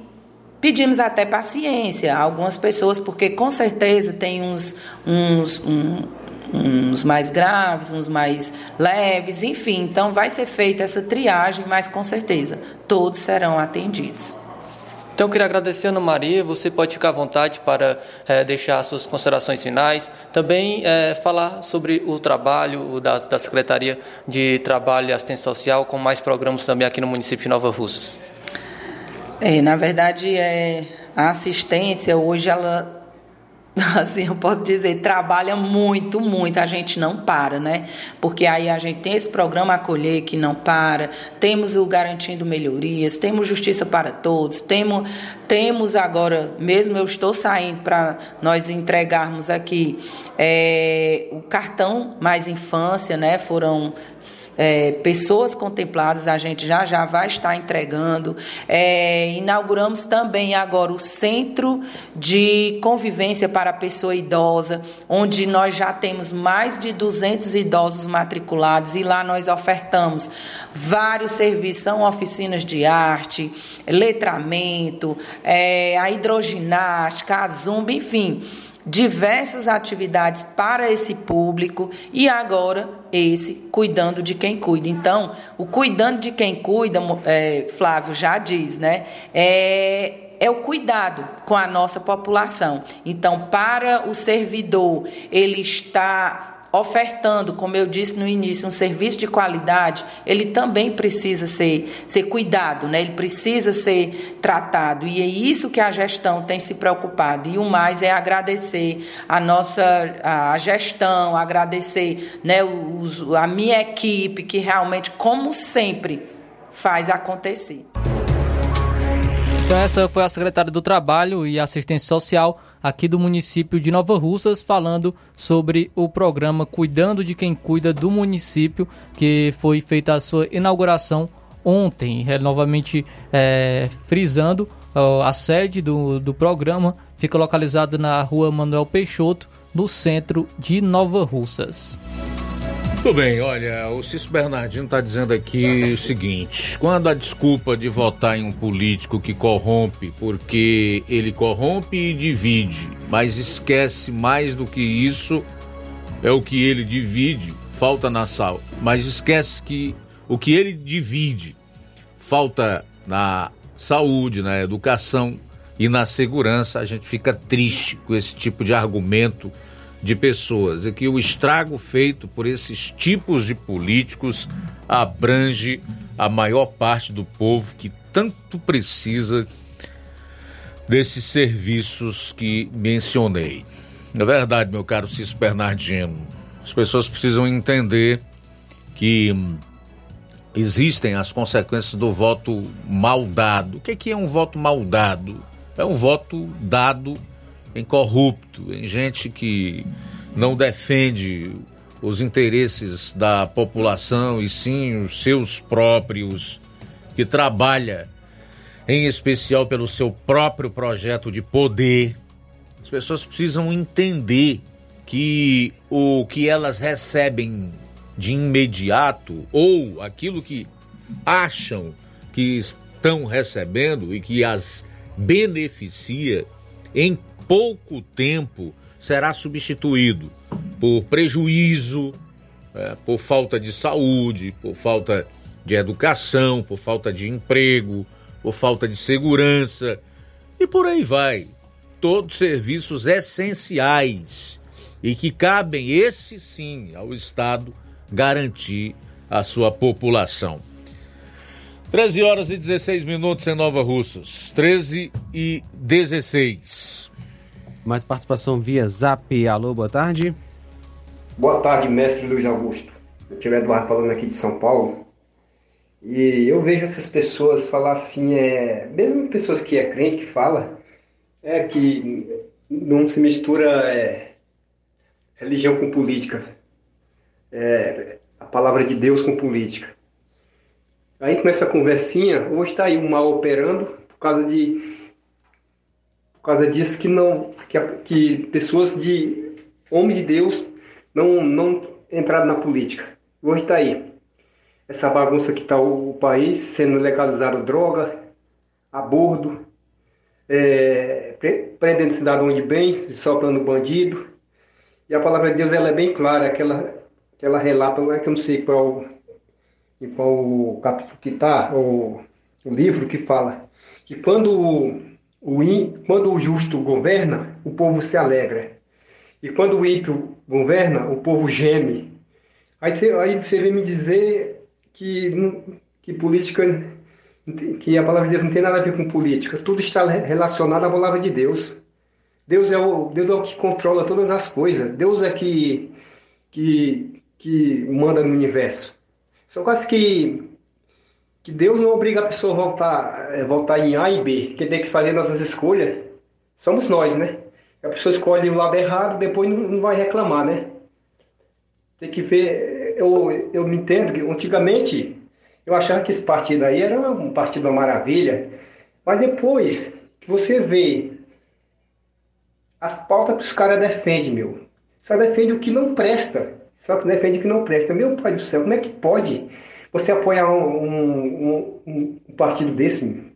pedimos até paciência a algumas pessoas, porque com certeza tem uns, uns um, uns mais graves, uns mais leves, enfim. Então, vai ser feita essa triagem, mas com certeza todos serão atendidos. Então, eu queria agradecer, Ana Maria. Você pode ficar à vontade para é, deixar suas considerações finais. Também é, falar sobre o trabalho da, da Secretaria de Trabalho e Assistência Social, com mais programas também aqui no município de Nova Russas. É, na verdade, é, a assistência hoje ela assim, eu posso dizer, trabalha muito, muito, a gente não para, né? Porque aí a gente tem esse programa Acolher que não para, temos o Garantindo Melhorias, temos Justiça para Todos, temos, temos agora, mesmo eu estou saindo para nós entregarmos aqui é, o cartão Mais Infância, né? Foram é, pessoas contempladas, a gente já já vai estar entregando. É, inauguramos também agora o Centro de Convivência para a Pessoa Idosa, onde nós já temos mais de 200 idosos matriculados e lá nós ofertamos vários serviços, são oficinas de arte, letramento, é, a hidroginástica, a zumba, enfim diversas atividades para esse público e agora esse cuidando de quem cuida. Então, o cuidando de quem cuida, é, Flávio já diz, né? É, é o cuidado com a nossa população. Então, para o servidor, ele está ofertando, como eu disse no início, um serviço de qualidade, ele também precisa ser, ser cuidado, né? ele precisa ser tratado. E é isso que a gestão tem se preocupado. E o mais é agradecer a nossa a gestão, agradecer né, os, a minha equipe, que realmente, como sempre, faz acontecer. Então essa foi a secretária do Trabalho e Assistência Social aqui do município de Nova Russas falando sobre o programa Cuidando de quem cuida do município, que foi feita a sua inauguração ontem, é, novamente é, frisando a sede do, do programa fica localizada na rua Manuel Peixoto, no centro de Nova Russas. Tudo bem, olha, o Cício Bernardino está dizendo aqui o seguinte: quando a desculpa de votar em um político que corrompe porque ele corrompe e divide, mas esquece mais do que isso, é o que ele divide, falta na sal, mas esquece que o que ele divide falta na saúde, na educação e na segurança, a gente fica triste com esse tipo de argumento de pessoas e que o estrago feito por esses tipos de políticos abrange a maior parte do povo que tanto precisa desses serviços que mencionei. É verdade, meu caro Cício Bernardino. As pessoas precisam entender que existem as consequências do voto mal dado. O que é um voto mal dado? É um voto dado em corrupto, em gente que não defende os interesses da população e sim os seus próprios, que trabalha em especial pelo seu próprio projeto de poder. As pessoas precisam entender que o que elas recebem de imediato ou aquilo que acham que estão recebendo e que as beneficia em pouco tempo será substituído por prejuízo, é, por falta de saúde, por falta de educação, por falta de emprego, por falta de segurança e por aí vai. Todos serviços essenciais e que cabem, esse sim, ao Estado garantir a sua população. 13 horas e 16 minutos em Nova Russas. 13 e 16. Mais participação via Zap. Alô, boa tarde. Boa tarde, mestre Luiz Augusto. Eu tive Eduardo falando aqui de São Paulo. E eu vejo essas pessoas falar assim, é, mesmo pessoas que é crente que fala, é que não se mistura é, religião com política. É, a palavra de Deus com política. Aí começa a conversinha, hoje está aí o mal operando por causa de por causa disso que não que, que pessoas de homens de Deus não não entraram na política. Hoje está aí essa bagunça que está o, o, país sendo legalizado droga, aborto, é, prendendo cidadão de bem, soprando bandido. E a palavra de Deus ela é bem clara, aquela que ela relata, é que eu não sei qual, qual capítulo que está, o, o livro que fala que quando o, quando o justo governa, o povo se alegra. E quando o ímpio governa, o povo geme. Aí você, aí você vem me dizer que, que política, que a palavra de Deus não tem nada a ver com política. Tudo está relacionado à palavra de Deus. Deus é o, Deus é o que controla todas as coisas. Deus é que, que, que manda no universo. São quase que que Deus não obriga a pessoa a voltar, é, voltar em A e B. Quem tem que fazer nossas escolhas somos nós, né? A pessoa escolhe o lado errado, depois não, não vai reclamar, né? Tem que ver. Eu, eu me entendo que antigamente eu achava que esse partido aí era um partido uma maravilha, mas depois que você vê as pautas que os caras defendem, meu, só defende o que não presta, só defende o que não presta. Meu pai do céu, como é que pode? Você apoiar um, um, um, um partido desse,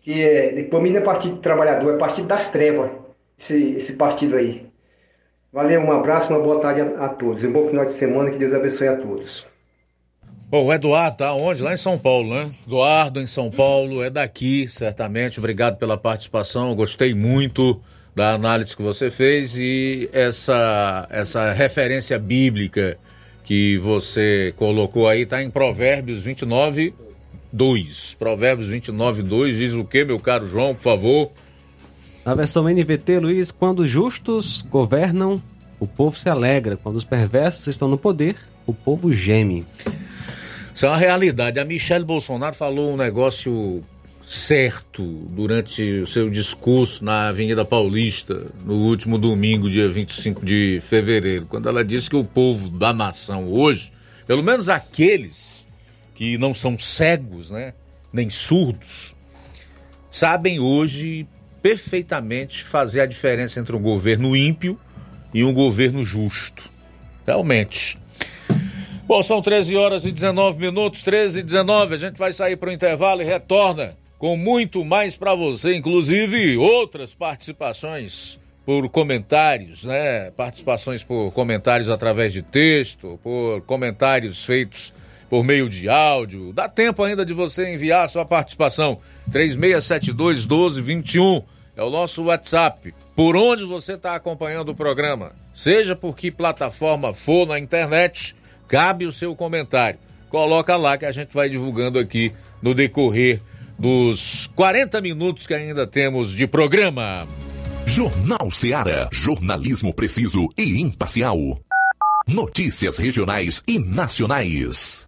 que é, para mim não é partido do trabalhador, é partido das trevas, esse, esse partido aí. Valeu, um abraço, uma boa tarde a, a todos. Um bom final de semana, que Deus abençoe a todos. Bom, o Eduardo tá onde? Lá em São Paulo, né? Eduardo em São Paulo, é daqui, certamente. Obrigado pela participação, gostei muito da análise que você fez e essa, essa referência bíblica que você colocou aí está em Provérbios 29, 2. Provérbios 29, 2 diz o que, meu caro João, por favor? Na versão NVT, Luiz, quando os justos governam, o povo se alegra. Quando os perversos estão no poder, o povo geme. Isso é uma realidade. A Michelle Bolsonaro falou um negócio certo durante o seu discurso na Avenida Paulista no último domingo, dia 25 de fevereiro, quando ela disse que o povo da nação hoje, pelo menos aqueles que não são cegos, né, nem surdos, sabem hoje perfeitamente fazer a diferença entre um governo ímpio e um governo justo. Realmente. Bom, são 13 horas e 19 minutos, 13 e 19. A gente vai sair para o intervalo e retorna com muito mais para você, inclusive outras participações por comentários, né? Participações por comentários através de texto, por comentários feitos por meio de áudio. Dá tempo ainda de você enviar a sua participação. 3672 1221 é o nosso WhatsApp. Por onde você está acompanhando o programa, seja por que plataforma for na internet, cabe o seu comentário. Coloca lá que a gente vai divulgando aqui no decorrer dos 40 minutos que ainda temos de programa. Jornal Seara. Jornalismo preciso e imparcial. Notícias regionais e nacionais.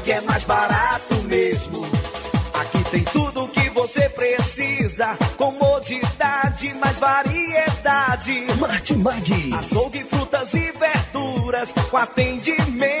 Comodidade, mais variedade. Martimag. Açougue, frutas e verduras. Com atendimento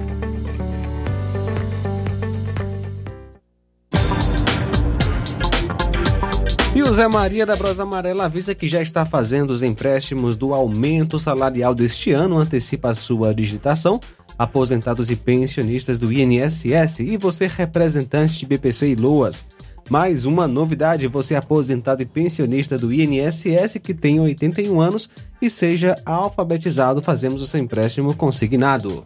E o Zé Maria da Brosa Amarela avisa que já está fazendo os empréstimos do aumento salarial deste ano, antecipa a sua digitação. Aposentados e pensionistas do INSS e você representante de BPC e Loas. Mais uma novidade: você aposentado e pensionista do INSS que tem 81 anos e seja alfabetizado, fazemos o seu empréstimo consignado.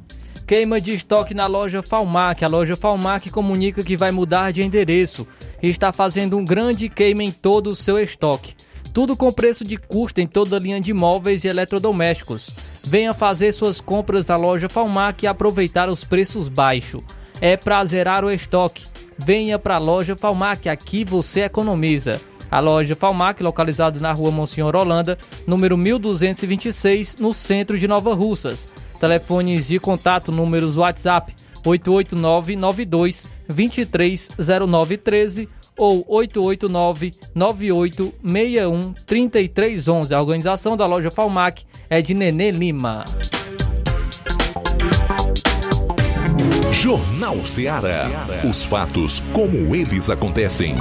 Queima de estoque na loja Falmac. A loja Falmac comunica que vai mudar de endereço e está fazendo um grande queima em todo o seu estoque. Tudo com preço de custo em toda a linha de móveis e eletrodomésticos. Venha fazer suas compras na loja Falmac e aproveitar os preços baixos. É pra zerar o estoque. Venha para a loja Falmac, aqui você economiza. A loja Falmac, localizada na rua Monsenhor Holanda, número 1226, no centro de Nova Russas. Telefones de contato, números WhatsApp 88992 230913 ou 889-9861-3311. A organização da loja Falmac é de Nenê Lima. Jornal Ceará. Os fatos como eles acontecem.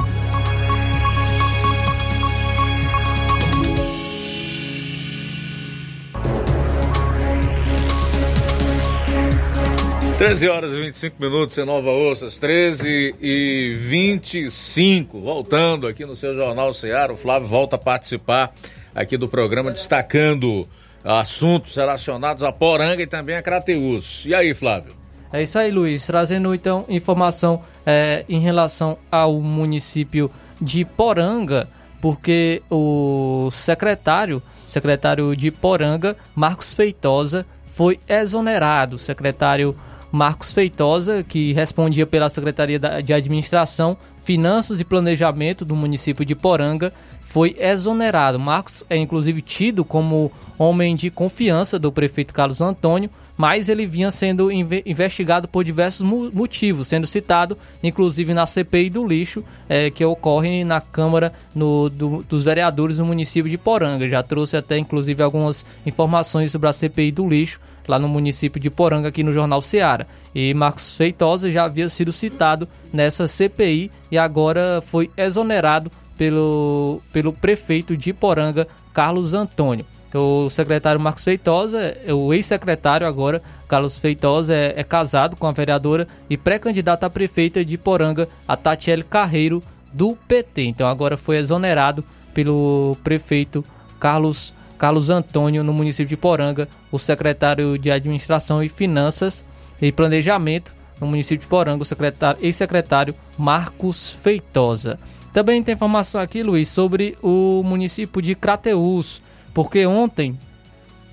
Treze horas e 25 minutos em Nova Ossas, 13 e 25. Voltando aqui no seu Jornal Ceará, o Flávio volta a participar aqui do programa, destacando assuntos relacionados a Poranga e também a Crateus. E aí, Flávio? É isso aí, Luiz. Trazendo então informação é, em relação ao município de Poranga, porque o secretário, secretário de Poranga, Marcos Feitosa, foi exonerado. Secretário Marcos Feitosa, que respondia pela Secretaria de Administração, Finanças e Planejamento do município de Poranga, foi exonerado. Marcos é inclusive tido como homem de confiança do prefeito Carlos Antônio, mas ele vinha sendo investigado por diversos motivos, sendo citado inclusive na CPI do lixo, é, que ocorre na Câmara no, do, dos Vereadores do município de Poranga. Já trouxe até inclusive algumas informações sobre a CPI do lixo lá no município de Poranga, aqui no Jornal Seara. E Marcos Feitosa já havia sido citado nessa CPI e agora foi exonerado pelo, pelo prefeito de Poranga, Carlos Antônio. O secretário Marcos Feitosa, o ex-secretário agora, Carlos Feitosa, é, é, casado com a vereadora e pré-candidata a prefeita de Poranga, a Tatiele Carreiro, do PT. Então agora foi exonerado pelo prefeito Carlos Carlos Antônio, no município de Poranga, o secretário de Administração e Finanças e Planejamento, no município de Poranga, o secretário, ex-secretário Marcos Feitosa. Também tem informação aqui, Luiz, sobre o município de Crateús, porque ontem,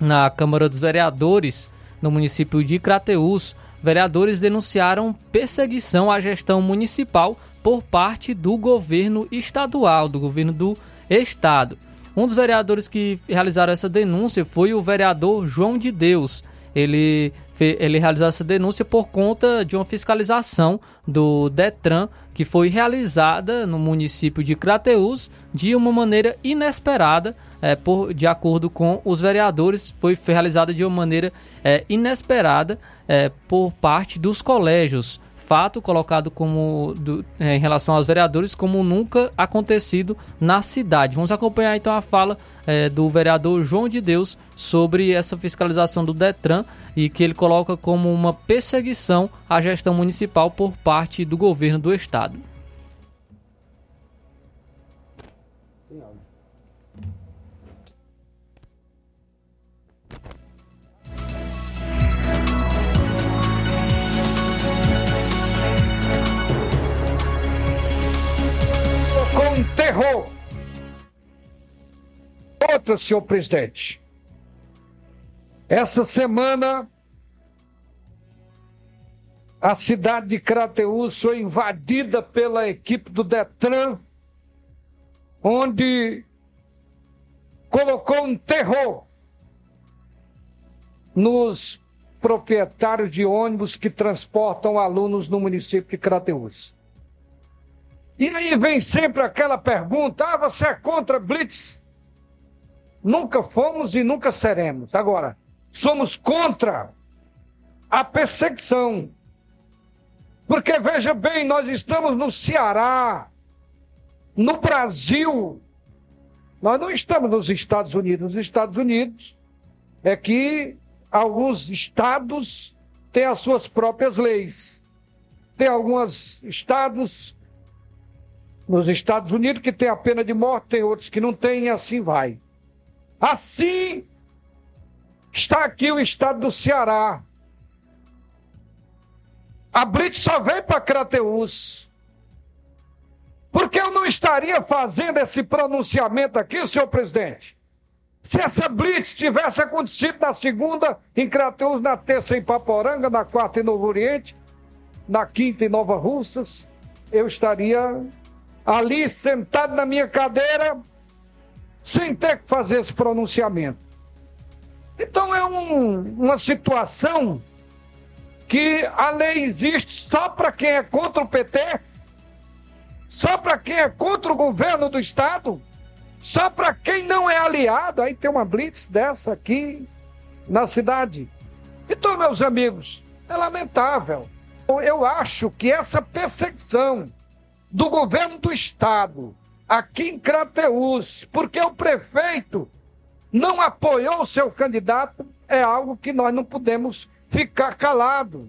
na Câmara dos Vereadores, no município de Crateús, vereadores denunciaram perseguição à gestão municipal por parte do governo estadual, do governo do estado. Um dos vereadores que realizaram essa denúncia foi o vereador João de Deus. Ele, ele realizou essa denúncia por conta de uma fiscalização do Detran que foi realizada no município de Crateús de uma maneira inesperada, é, por, de acordo com os vereadores, foi realizada de uma maneira é, inesperada é, por parte dos colégios fato colocado como do, é, em relação aos vereadores como nunca acontecido na cidade. Vamos acompanhar então a fala é, do vereador João de Deus sobre essa fiscalização do Detran e que ele coloca como uma perseguição à gestão municipal por parte do governo do estado. Terror. Outra, senhor presidente. Essa semana, a cidade de Crateús foi invadida pela equipe do Detran, onde colocou um terror nos proprietários de ônibus que transportam alunos no município de Crateús. E aí vem sempre aquela pergunta: ah, você é contra Blitz? Nunca fomos e nunca seremos. Agora, somos contra a perseguição. Porque veja bem, nós estamos no Ceará, no Brasil, Nós não estamos nos Estados Unidos. Nos Estados Unidos é que alguns estados têm as suas próprias leis. Tem alguns estados nos Estados Unidos que tem a pena de morte, tem outros que não têm, e assim vai. Assim está aqui o estado do Ceará. A Blitz só veio para Crateus. Porque eu não estaria fazendo esse pronunciamento aqui, senhor presidente? Se essa blitz tivesse acontecido na segunda em Crateus, na terça em Paporanga, na quarta em Novo Oriente, na quinta em Nova Russas, eu estaria ali sentado na minha cadeira, sem ter que fazer esse pronunciamento. Então é um, uma situação que a lei existe só para quem é contra o PT só para quem é contra o governo do Estado? Só para quem não é aliado? Aí tem uma blitz dessa aqui na cidade. Então, meus amigos, é lamentável. Eu acho que essa perseguição do governo do Estado aqui em Crateús, porque o prefeito não apoiou o seu candidato, é algo que nós não podemos ficar calado.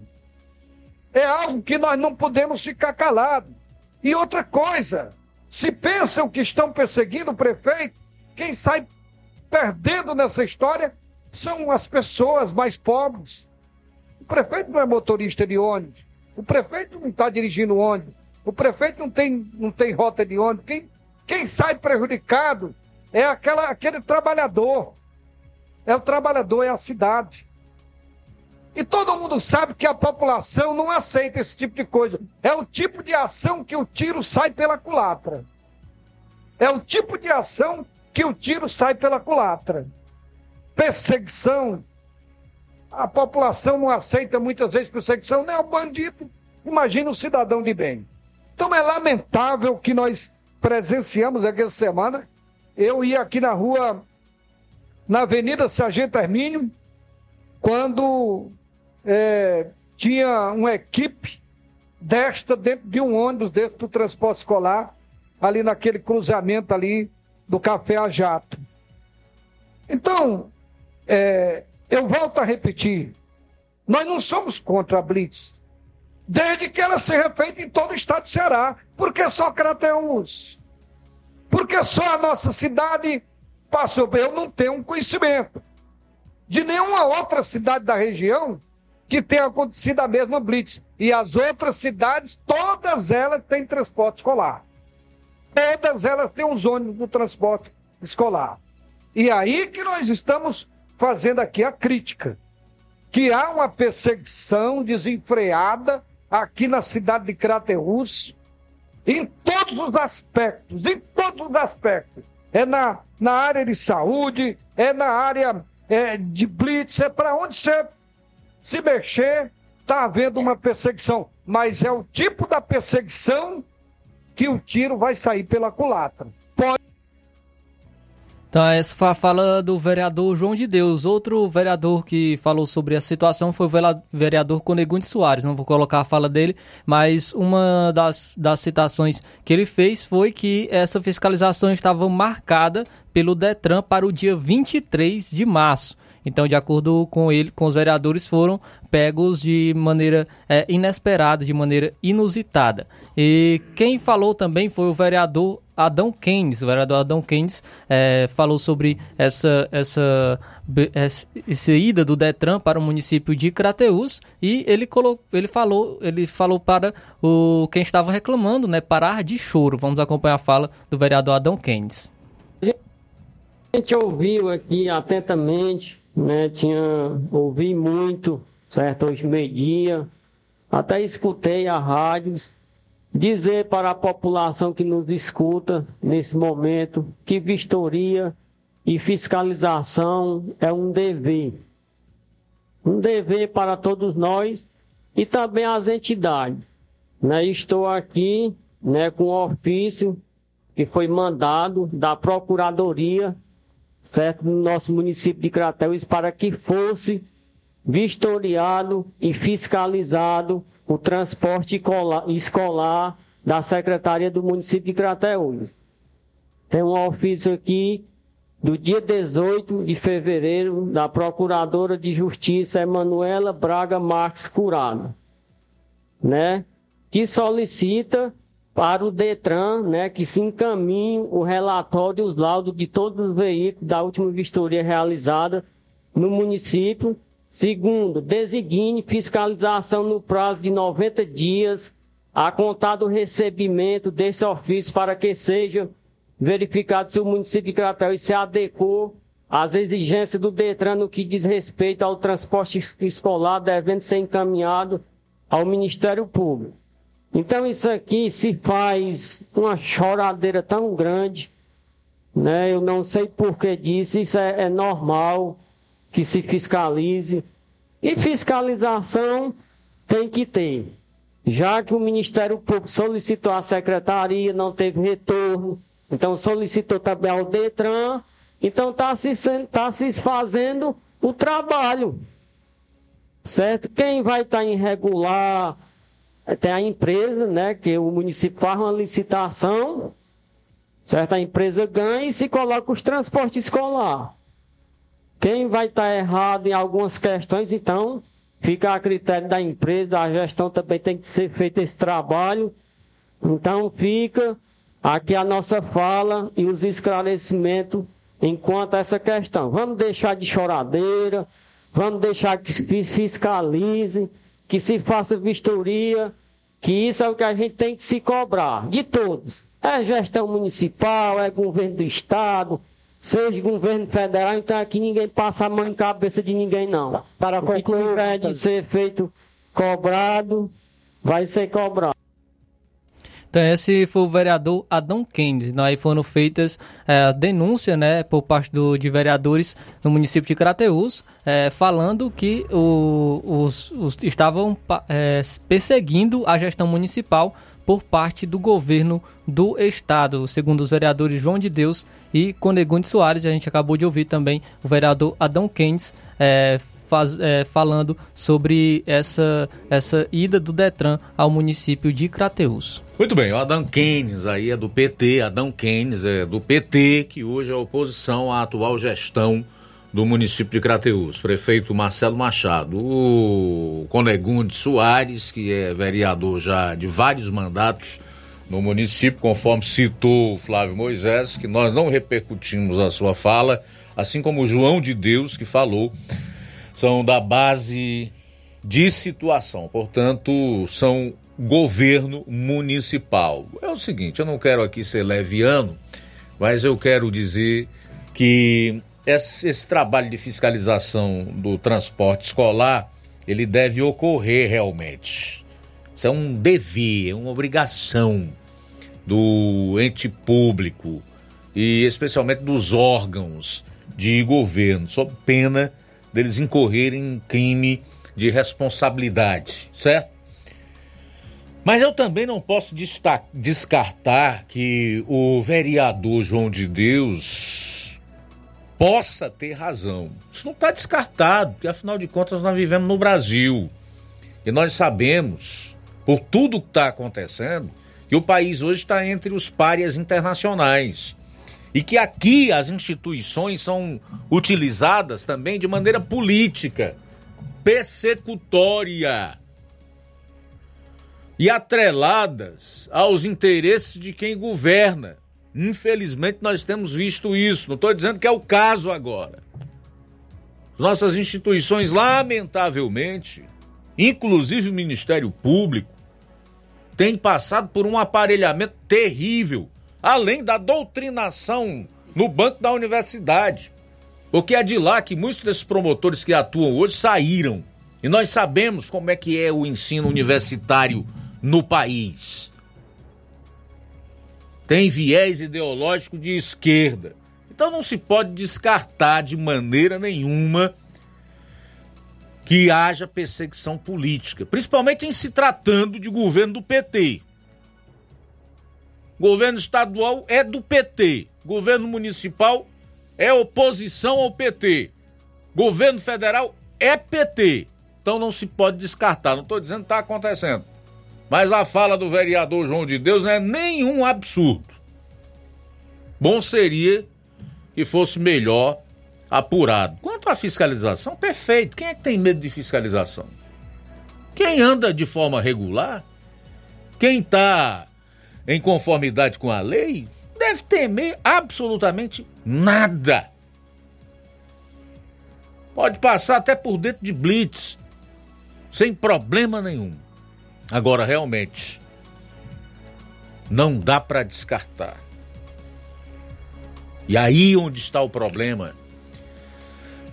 É algo que nós não podemos ficar calado. E outra coisa, se pensam que estão perseguindo o prefeito, quem sai perdendo nessa história são as pessoas mais pobres. O prefeito não é motorista de ônibus, o prefeito não está dirigindo ônibus, o prefeito não tem, não tem rota de ônibus. Quem, quem sai prejudicado é aquela, aquele trabalhador. É o trabalhador, é a cidade. E todo mundo sabe que a população não aceita esse tipo de coisa. É o tipo de ação que o tiro sai pela culatra. É o tipo de ação que o tiro sai pela culatra. Perseguição. A população não aceita muitas vezes perseguição, não é o bandido. Imagina o cidadão de bem. Então é lamentável que nós presenciamos aquela semana. Eu ia aqui na rua, na Avenida Sargento Hermínio, quando é, tinha uma equipe desta dentro de um ônibus, dentro do transporte escolar, ali naquele cruzamento ali do Café a Jato. Então, é, eu volto a repetir, nós não somos contra a Blitz, desde que ela seja feita em todo o estado do Ceará, porque só Crateus, porque só a nossa cidade passou, eu não tenho conhecimento de nenhuma outra cidade da região que tenha acontecido a mesma blitz. E as outras cidades, todas elas têm transporte escolar. Todas elas têm os ônibus do transporte escolar. E aí que nós estamos fazendo aqui a crítica. Que há uma perseguição desenfreada aqui na cidade de Crateús, em todos os aspectos, em todos os aspectos. É na, na área de saúde, é na área é, de blitz, é para onde você se mexer, está havendo uma perseguição. Mas é o tipo da perseguição que o tiro vai sair pela culatra. Então, essa foi a fala do vereador João de Deus. Outro vereador que falou sobre a situação foi o vereador Conegunde Soares. Não vou colocar a fala dele, mas uma das, das citações que ele fez foi que essa fiscalização estava marcada pelo Detran para o dia 23 de março. Então, de acordo com ele, com os vereadores, foram pegos de maneira é, inesperada, de maneira inusitada. E quem falou também foi o vereador Adão Keynes. O vereador Adão Keynes é, falou sobre essa, essa, essa ida do Detran para o município de Crateús e ele, colocou, ele, falou, ele falou para o quem estava reclamando, né, parar de choro. Vamos acompanhar a fala do vereador Adão Keynes. A gente ouviu aqui atentamente né? Tinha ouvi muito, certo? Hoje meio-dia, até escutei a rádio dizer para a população que nos escuta nesse momento que vistoria e fiscalização é um dever. Um dever para todos nós e também as entidades. Né? Estou aqui né, com o ofício que foi mandado da Procuradoria certo? no nosso município de Crateus para que fosse vistoriado e fiscalizado o transporte escolar da Secretaria do município de Crateus. tem um ofício aqui do dia 18 de fevereiro da Procuradora de Justiça Emanuela Braga Marques Curado, né? Que solicita para o Detran, né, que se encaminhe o relatório e os laudos de todos os veículos da última vistoria realizada no município. Segundo, designe fiscalização no prazo de 90 dias a contar do recebimento desse ofício para que seja verificado se o município de Crateus se adequou às exigências do Detran no que diz respeito ao transporte escolar, devendo ser encaminhado ao Ministério Público. Então isso aqui se faz uma choradeira tão grande, né? Eu não sei por que disso, isso é, é normal que se fiscalize. E fiscalização tem que ter. Já que o Ministério Público solicitou à secretaria, não teve retorno, então solicitou também ao Detran, então está se, tá se fazendo o trabalho. Certo? Quem vai estar tá irregular, tem a empresa, né, que o município faz uma licitação, certo? A empresa ganha e se coloca os transportes escolar. Quem vai estar tá errado em algumas questões, então, fica a critério da empresa, a gestão também tem que ser feito esse trabalho. Então, fica aqui a nossa fala e os esclarecimentos enquanto essa questão. Vamos deixar de choradeira, vamos deixar que se fiscalize que se faça vistoria, que isso é o que a gente tem que se cobrar, de todos. É gestão municipal, é governo do estado, seja governo federal, então aqui ninguém passa a mão em cabeça de ninguém, não. Para o que tiver de ser feito cobrado, vai ser cobrado. Então esse foi o vereador Adão Keynes. Então, aí foram feitas é, denúncia né, por parte do, de vereadores no município de Crateús, é, falando que o, os, os, estavam é, perseguindo a gestão municipal por parte do governo do estado, segundo os vereadores João de Deus e Conegunde Soares. A gente acabou de ouvir também o vereador Adão Keynes é, faz, é, falando sobre essa, essa ida do Detran ao município de Crateús. Muito bem, o Adão Keynes aí é do PT, Adão Keynes é do PT, que hoje é oposição à atual gestão do município de Crateús, prefeito Marcelo Machado, o Conegunde Soares, que é vereador já de vários mandatos no município, conforme citou Flávio Moisés, que nós não repercutimos a sua fala, assim como o João de Deus, que falou são da base de situação, portanto, são governo municipal. É o seguinte, eu não quero aqui ser leviano, mas eu quero dizer que esse, esse trabalho de fiscalização do transporte escolar, ele deve ocorrer realmente. Isso é um dever, é uma obrigação do ente público e especialmente dos órgãos de governo, sob pena deles incorrerem em crime de responsabilidade, certo? Mas eu também não posso descartar que o vereador João de Deus possa ter razão. Isso não está descartado, porque afinal de contas nós vivemos no Brasil. E nós sabemos, por tudo que está acontecendo, que o país hoje está entre os párias internacionais e que aqui as instituições são utilizadas também de maneira política, persecutória e atreladas aos interesses de quem governa. Infelizmente nós temos visto isso, não estou dizendo que é o caso agora. Nossas instituições, lamentavelmente, inclusive o Ministério Público, têm passado por um aparelhamento terrível além da doutrinação no banco da universidade. Porque é de lá que muitos desses promotores que atuam hoje saíram. E nós sabemos como é que é o ensino universitário no país. Tem viés ideológico de esquerda. Então não se pode descartar de maneira nenhuma que haja perseguição política, principalmente em se tratando de governo do PT. Governo estadual é do PT. Governo municipal é oposição ao PT. Governo federal é PT. Então não se pode descartar. Não estou dizendo que está acontecendo. Mas a fala do vereador João de Deus não é nenhum absurdo. Bom seria que fosse melhor apurado. Quanto à fiscalização, perfeito. Quem é que tem medo de fiscalização? Quem anda de forma regular, quem está em conformidade com a lei, deve temer absolutamente nada. Pode passar até por dentro de blitz, sem problema nenhum. Agora, realmente, não dá para descartar. E aí onde está o problema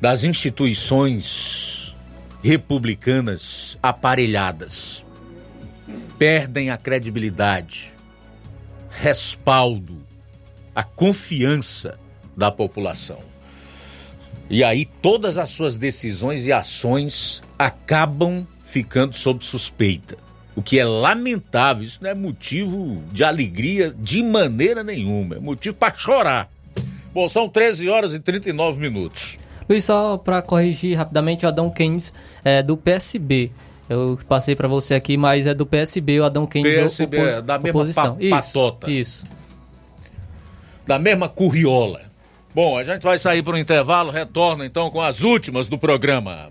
das instituições republicanas aparelhadas. Perdem a credibilidade, respaldo, a confiança da população. E aí todas as suas decisões e ações acabam ficando sob suspeita. O que é lamentável, isso não é motivo de alegria de maneira nenhuma, é motivo para chorar. Bom, são 13 horas e 39 minutos. Luiz, só para corrigir rapidamente, o Adão Keynes é do PSB. Eu passei para você aqui, mas é do PSB, o Adão Keynes PSB, é é da mesma pa isso, patota. Isso. Da mesma curriola. Bom, a gente vai sair para um intervalo, retorna então com as últimas do programa.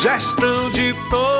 Gestão de todos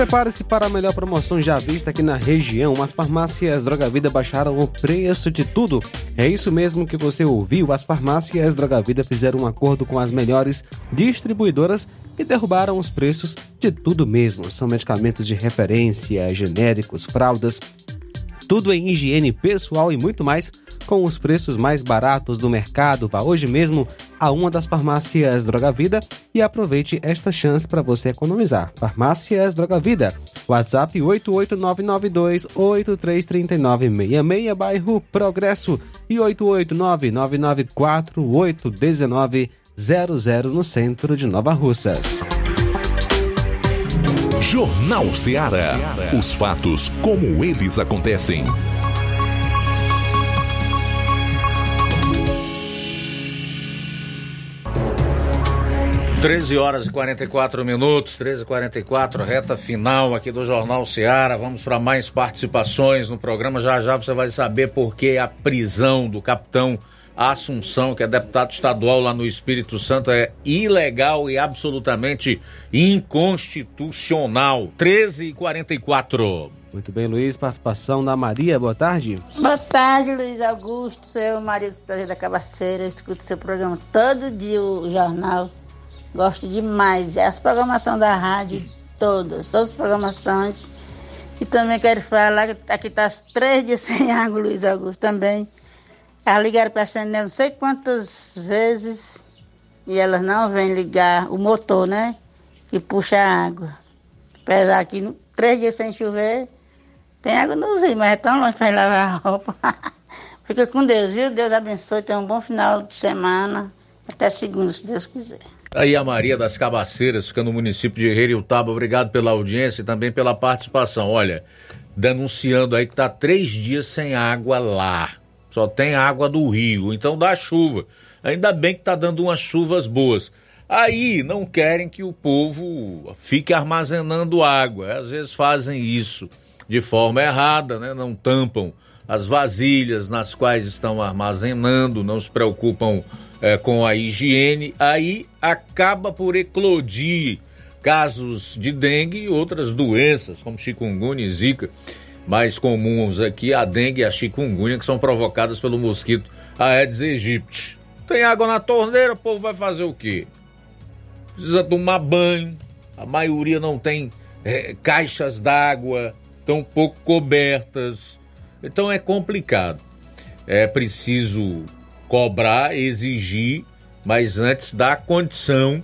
Prepare-se para a melhor promoção já vista aqui na região. As farmácias Droga Vida baixaram o preço de tudo. É isso mesmo que você ouviu. As farmácias Droga Vida fizeram um acordo com as melhores distribuidoras e derrubaram os preços de tudo mesmo. São medicamentos de referência, genéricos, fraldas, tudo em higiene pessoal e muito mais com os preços mais baratos do mercado. Vá hoje mesmo a uma das farmácias Droga Vida e aproveite esta chance para você economizar. Farmácias Droga Vida. WhatsApp 88992833966, bairro Progresso e 88999481900 no centro de Nova Russas. Jornal Ceará. Os fatos como eles acontecem. 13 horas e 44 minutos, 13 e 44 reta final aqui do Jornal Seara. Vamos para mais participações no programa. Já já você vai saber por que a prisão do capitão Assunção, que é deputado estadual lá no Espírito Santo, é ilegal e absolutamente inconstitucional. 13 e 44. Muito bem, Luiz. Participação da Maria. Boa tarde. Boa tarde, Luiz Augusto. Seu Maria do Prazer da Cabaceira. Eu escuto seu programa todo dia, o jornal. Gosto demais. As programações da rádio, todas, todas as programações. E também quero falar que aqui está três dias sem água, Luiz Augusto, também. Elas ligaram para a não sei quantas vezes e elas não vêm ligar o motor, né? Que puxa a água. Apesar que três dias sem chover, tem água nos rios, mas é tão longe para lavar a roupa. Fica com Deus, viu? Deus abençoe. Tenha um bom final de semana. Até segunda, se Deus quiser. Aí a Maria das Cabaceiras, fica no município de Heriutaba. Obrigado pela audiência e também pela participação. Olha, denunciando aí que tá três dias sem água lá. Só tem água do rio, então dá chuva. Ainda bem que tá dando umas chuvas boas. Aí não querem que o povo fique armazenando água. Às vezes fazem isso de forma errada, né? Não tampam as vasilhas nas quais estão armazenando, não se preocupam é, com a higiene, aí acaba por eclodir casos de dengue e outras doenças, como chikungunya e zika, mais comuns aqui, a dengue e a chikungunya, que são provocadas pelo mosquito Aedes aegypti. Tem água na torneira, o povo vai fazer o quê? Precisa tomar banho, a maioria não tem é, caixas d'água, tão pouco cobertas, então é complicado. É preciso cobrar, exigir, mas antes dar condição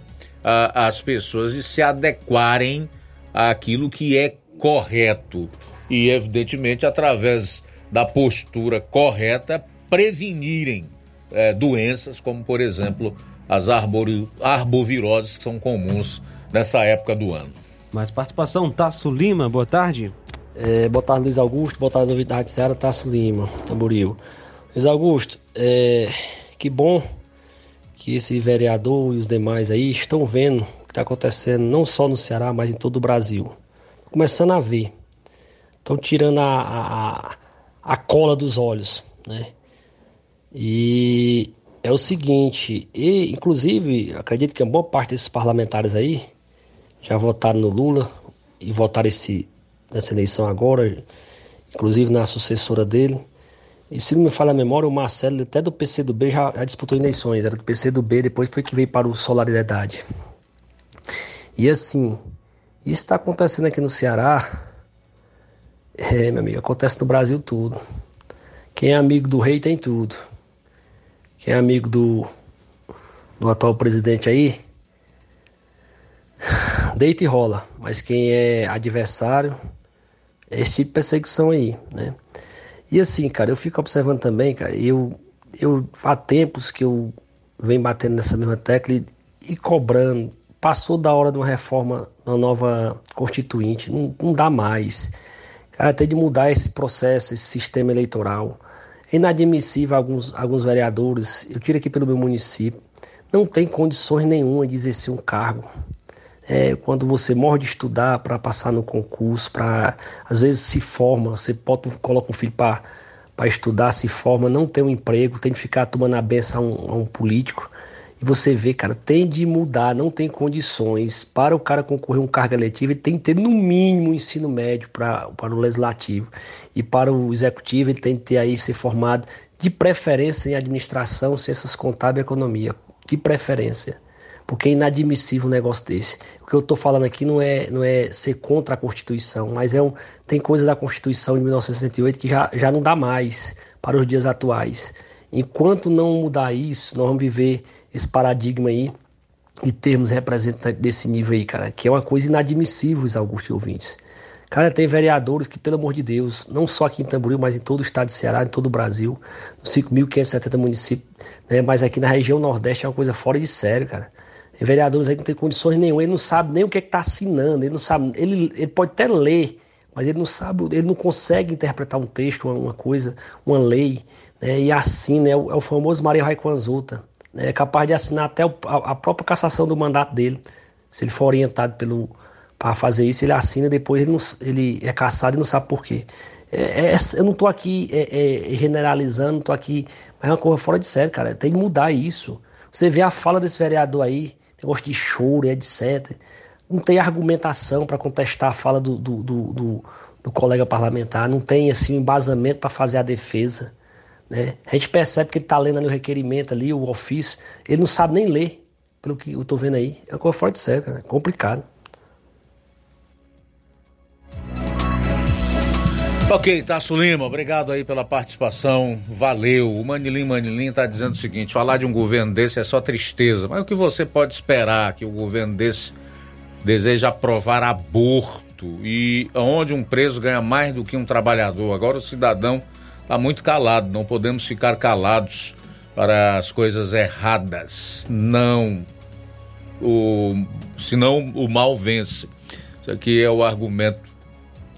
às pessoas de se adequarem àquilo que é correto. E, evidentemente, através da postura correta, prevenirem é, doenças como, por exemplo, as arbori arboviroses que são comuns nessa época do ano. Mais participação, Tasso Lima, boa tarde. É, boa tarde, Luiz Augusto. Boa tarde, da Rádio Ceará, Tasso Lima, Tamboril. Luiz Augusto, é, que bom que esse vereador e os demais aí estão vendo o que está acontecendo não só no Ceará, mas em todo o Brasil. Começando a ver. Estão tirando a, a, a cola dos olhos, né? E é o seguinte, e inclusive acredito que a boa parte desses parlamentares aí já votaram no Lula e votaram esse, nessa eleição agora, inclusive na sucessora dele. E se não me falha a memória, o Marcelo, até do PCdoB, já, já disputou eleições. Era do PCdoB, depois foi que veio para o Solidariedade. E assim, isso está acontecendo aqui no Ceará. É, meu amigo, acontece no Brasil tudo. Quem é amigo do rei tem tudo. Quem é amigo do, do atual presidente aí, deita e rola. Mas quem é adversário, é esse tipo de perseguição aí, né? E assim, cara, eu fico observando também, cara, eu, eu há tempos que eu venho batendo nessa mesma tecla e, e cobrando. Passou da hora de uma reforma, uma nova constituinte, não, não dá mais. Cara, tem de mudar esse processo, esse sistema eleitoral. É inadmissível alguns, alguns vereadores, eu tiro aqui pelo meu município, não tem condições nenhuma de exercer um cargo. É, quando você morre de estudar para passar no concurso, para às vezes se forma, você bota, coloca um filho para estudar, se forma, não tem um emprego, tem que ficar tomando a benção a um, a um político. E você vê, cara, tem de mudar, não tem condições. Para o cara concorrer um cargo eletivo, ele tem que ter no mínimo ensino médio pra, para o legislativo. E para o executivo, ele tem que ter aí ser formado de preferência em administração, ciências contábeis e economia. De preferência porque é inadmissível um negócio desse. O que eu estou falando aqui não é, não é ser contra a Constituição, mas é um, tem coisa da Constituição de 1968 que já, já não dá mais para os dias atuais. Enquanto não mudar isso, nós vamos viver esse paradigma aí de termos representantes desse nível aí, cara, que é uma coisa inadmissível, Augusto e ouvintes. Cara, tem vereadores que, pelo amor de Deus, não só aqui em Tamboril, mas em todo o estado de Ceará, em todo o Brasil, nos 5.570 municípios, né, mas aqui na região Nordeste é uma coisa fora de sério, cara vereadores aí que não tem condições nenhuma, ele não sabe nem o que é está assinando, ele não sabe, ele, ele pode até ler, mas ele não sabe, ele não consegue interpretar um texto, uma, coisa, uma lei, né? E assina, é o, é o famoso Maria Raikkonen né? É capaz de assinar até o, a, a, própria cassação do mandato dele, se ele for orientado pelo para fazer isso, ele assina, depois ele, não, ele é caçado e não sabe por quê. É, é, eu não estou aqui é, é, generalizando, estou aqui, mas é uma coisa fora de sério, cara. Tem que mudar isso. Você vê a fala desse vereador aí, negócio de choro, etc. Não tem argumentação para contestar a fala do, do, do, do, colega parlamentar, não tem assim, embasamento para fazer a defesa. Né? A gente percebe que ele está lendo ali o requerimento, ali, o ofício, ele não sabe nem ler, pelo que eu estou vendo aí. É uma coisa fora de sério, cara. é complicado. Ok, Tasso Lima, obrigado aí pela participação, valeu. O Manilim Manilim está dizendo o seguinte: falar de um governo desse é só tristeza, mas o que você pode esperar que o governo desse deseja aprovar aborto e onde um preso ganha mais do que um trabalhador? Agora o cidadão está muito calado, não podemos ficar calados para as coisas erradas. Não, o, senão o mal vence. Isso aqui é o argumento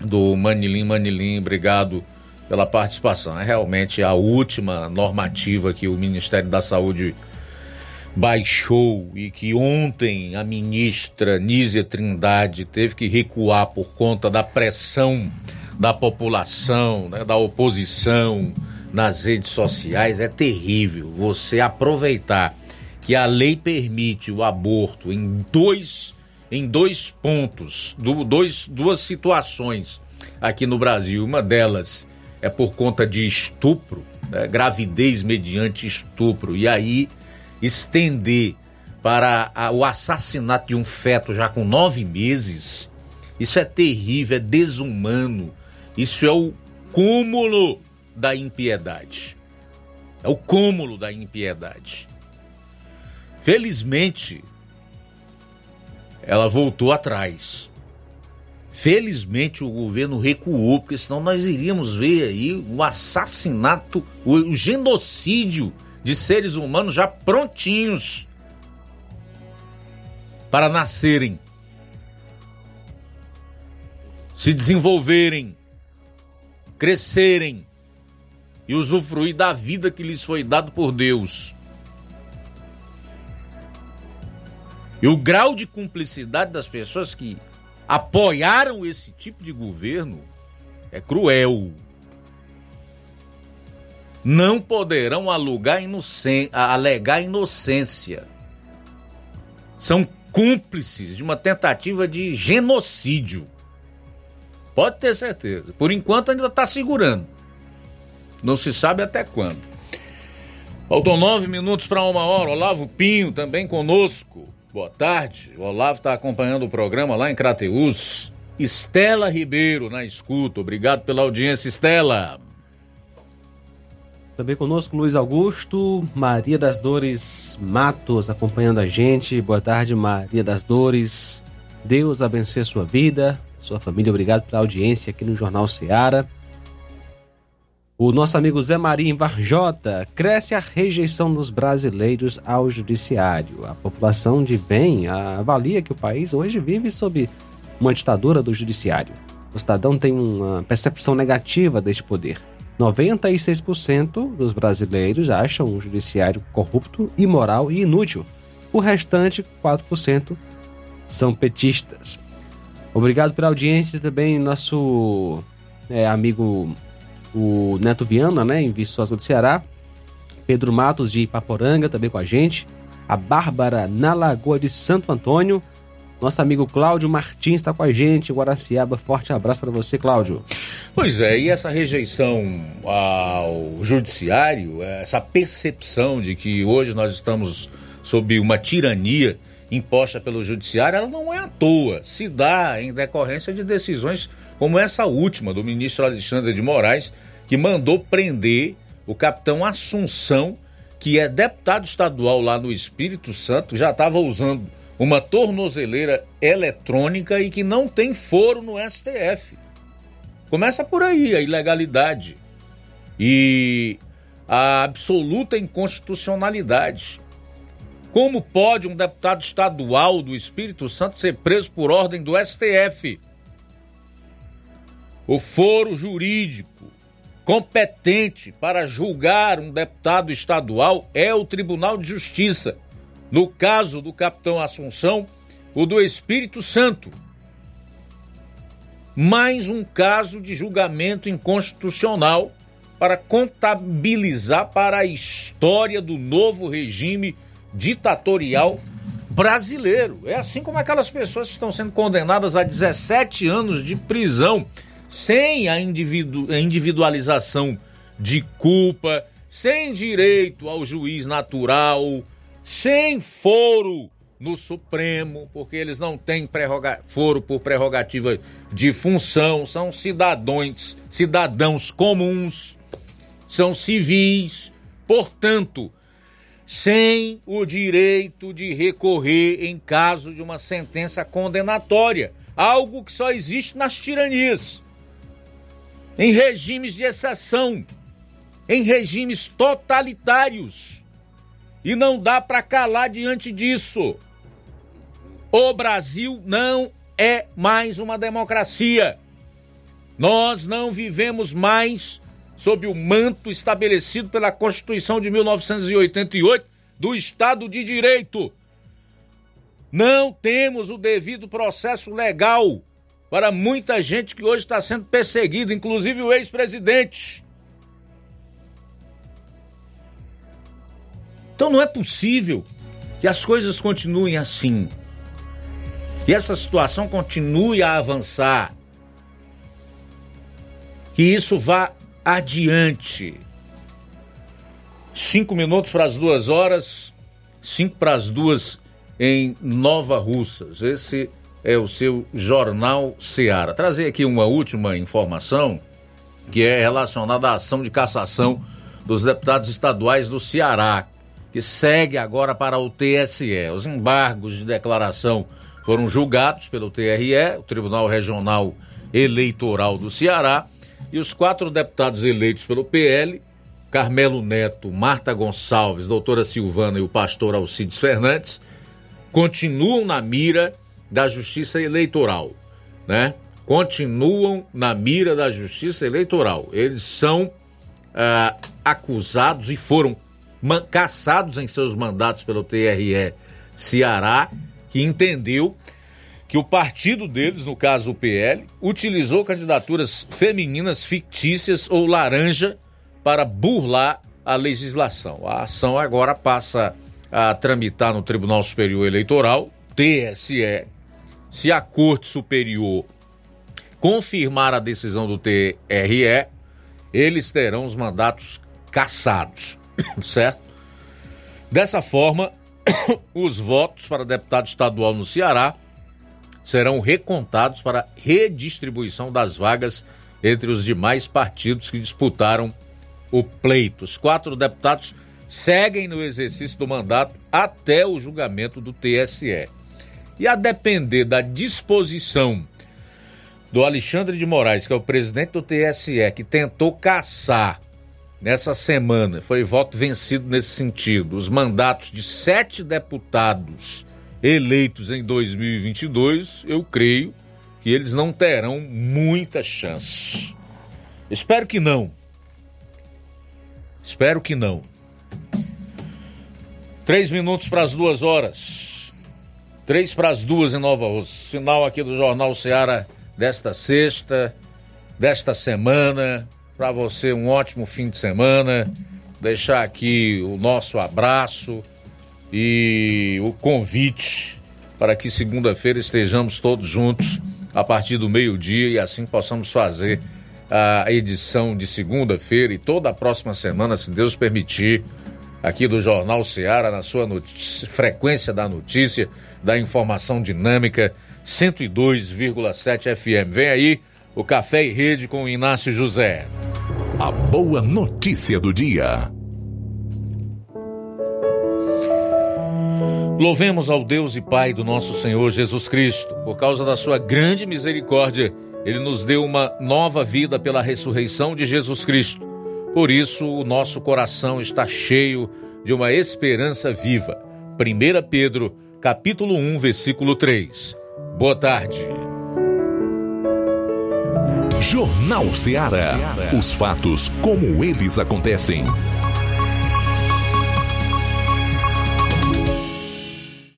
do Manilim Manilim, obrigado pela participação. É realmente a última normativa que o Ministério da Saúde baixou e que ontem a ministra Nízia Trindade teve que recuar por conta da pressão da população, né, da oposição nas redes sociais. É terrível você aproveitar que a lei permite o aborto em dois em dois pontos, do, dois, duas situações aqui no Brasil. Uma delas é por conta de estupro, né, gravidez mediante estupro, e aí estender para a, o assassinato de um feto já com nove meses, isso é terrível, é desumano, isso é o cúmulo da impiedade. É o cúmulo da impiedade. Felizmente, ela voltou atrás. Felizmente o governo recuou, porque senão nós iríamos ver aí o assassinato, o, o genocídio de seres humanos já prontinhos para nascerem, se desenvolverem, crescerem e usufruir da vida que lhes foi dado por Deus. E o grau de cumplicidade das pessoas que apoiaram esse tipo de governo é cruel. Não poderão alugar inocen alegar inocência. São cúmplices de uma tentativa de genocídio. Pode ter certeza. Por enquanto ainda está segurando. Não se sabe até quando. Faltam nove minutos para uma hora. Olavo Pinho também conosco. Boa tarde. O Olavo está acompanhando o programa lá em Crateus. Estela Ribeiro na escuta. Obrigado pela audiência, Estela. Também conosco Luiz Augusto, Maria das Dores Matos acompanhando a gente. Boa tarde, Maria das Dores. Deus abençoe a sua vida, sua família. Obrigado pela audiência aqui no Jornal Seara. O nosso amigo Zé Maria em Varjota, cresce a rejeição dos brasileiros ao judiciário. A população de bem avalia que o país hoje vive sob uma ditadura do judiciário. O cidadão tem uma percepção negativa deste poder. 96% dos brasileiros acham o judiciário corrupto, imoral e inútil. O restante, 4%, são petistas. Obrigado pela audiência também, nosso é, amigo o Neto Viana, né, em Viçosa do Ceará, Pedro Matos de Ipaporanga também com a gente, a Bárbara na Lagoa de Santo Antônio, nosso amigo Cláudio Martins está com a gente, Guaraciaba. Forte abraço para você, Cláudio. Pois é, e essa rejeição ao judiciário, essa percepção de que hoje nós estamos sob uma tirania imposta pelo judiciário, ela não é à toa. Se dá em decorrência de decisões como essa última do ministro Alexandre de Moraes, que mandou prender o capitão Assunção, que é deputado estadual lá no Espírito Santo, já estava usando uma tornozeleira eletrônica e que não tem foro no STF. Começa por aí a ilegalidade e a absoluta inconstitucionalidade. Como pode um deputado estadual do Espírito Santo ser preso por ordem do STF? O foro jurídico competente para julgar um deputado estadual é o Tribunal de Justiça. No caso do capitão Assunção, o do Espírito Santo. Mais um caso de julgamento inconstitucional para contabilizar para a história do novo regime ditatorial brasileiro. É assim como aquelas pessoas que estão sendo condenadas a 17 anos de prisão sem a individu individualização de culpa, sem direito ao juiz natural, sem foro no Supremo, porque eles não têm foro por prerrogativa de função, são cidadãos, cidadãos comuns, são civis, portanto, sem o direito de recorrer em caso de uma sentença condenatória, algo que só existe nas tiranias, em regimes de exceção, em regimes totalitários. E não dá para calar diante disso. O Brasil não é mais uma democracia. Nós não vivemos mais sob o manto estabelecido pela Constituição de 1988 do Estado de Direito. Não temos o devido processo legal para muita gente que hoje está sendo perseguida, inclusive o ex-presidente. Então não é possível que as coisas continuem assim. Que essa situação continue a avançar. Que isso vá adiante. Cinco minutos para as duas horas, cinco para as duas em Nova Russas. Esse é o seu Jornal Seara. Trazer aqui uma última informação que é relacionada à ação de cassação dos deputados estaduais do Ceará, que segue agora para o TSE. Os embargos de declaração foram julgados pelo TRE, o Tribunal Regional Eleitoral do Ceará, e os quatro deputados eleitos pelo PL, Carmelo Neto, Marta Gonçalves, doutora Silvana e o pastor Alcides Fernandes, continuam na mira da Justiça Eleitoral, né? Continuam na mira da Justiça Eleitoral. Eles são ah, acusados e foram cassados em seus mandatos pelo TRE Ceará, que entendeu que o partido deles, no caso o PL, utilizou candidaturas femininas fictícias ou laranja para burlar a legislação. A ação agora passa a tramitar no Tribunal Superior Eleitoral, TSE. Se a Corte Superior confirmar a decisão do TRE, eles terão os mandatos cassados, certo? Dessa forma, os votos para deputado estadual no Ceará serão recontados para redistribuição das vagas entre os demais partidos que disputaram o pleito. Os quatro deputados seguem no exercício do mandato até o julgamento do TSE. E a depender da disposição do Alexandre de Moraes, que é o presidente do TSE, que tentou caçar nessa semana, foi voto vencido nesse sentido, os mandatos de sete deputados eleitos em 2022, eu creio que eles não terão muita chance. Espero que não. Espero que não. Três minutos para as duas horas. Três para as duas em Nova Rússia. Final aqui do Jornal Seara desta sexta, desta semana. Para você, um ótimo fim de semana. Deixar aqui o nosso abraço e o convite para que segunda-feira estejamos todos juntos a partir do meio-dia e assim possamos fazer a edição de segunda-feira e toda a próxima semana, se Deus permitir, aqui do Jornal Seara, na sua frequência da notícia, da informação dinâmica, 102,7 FM. Vem aí o Café e Rede com o Inácio José. A boa notícia do dia. Louvemos ao Deus e Pai do nosso Senhor Jesus Cristo. Por causa da sua grande misericórdia, ele nos deu uma nova vida pela ressurreição de Jesus Cristo. Por isso, o nosso coração está cheio de uma esperança viva. 1 Pedro, capítulo 1, versículo 3. Boa tarde. Jornal Ceará. Os fatos como eles acontecem.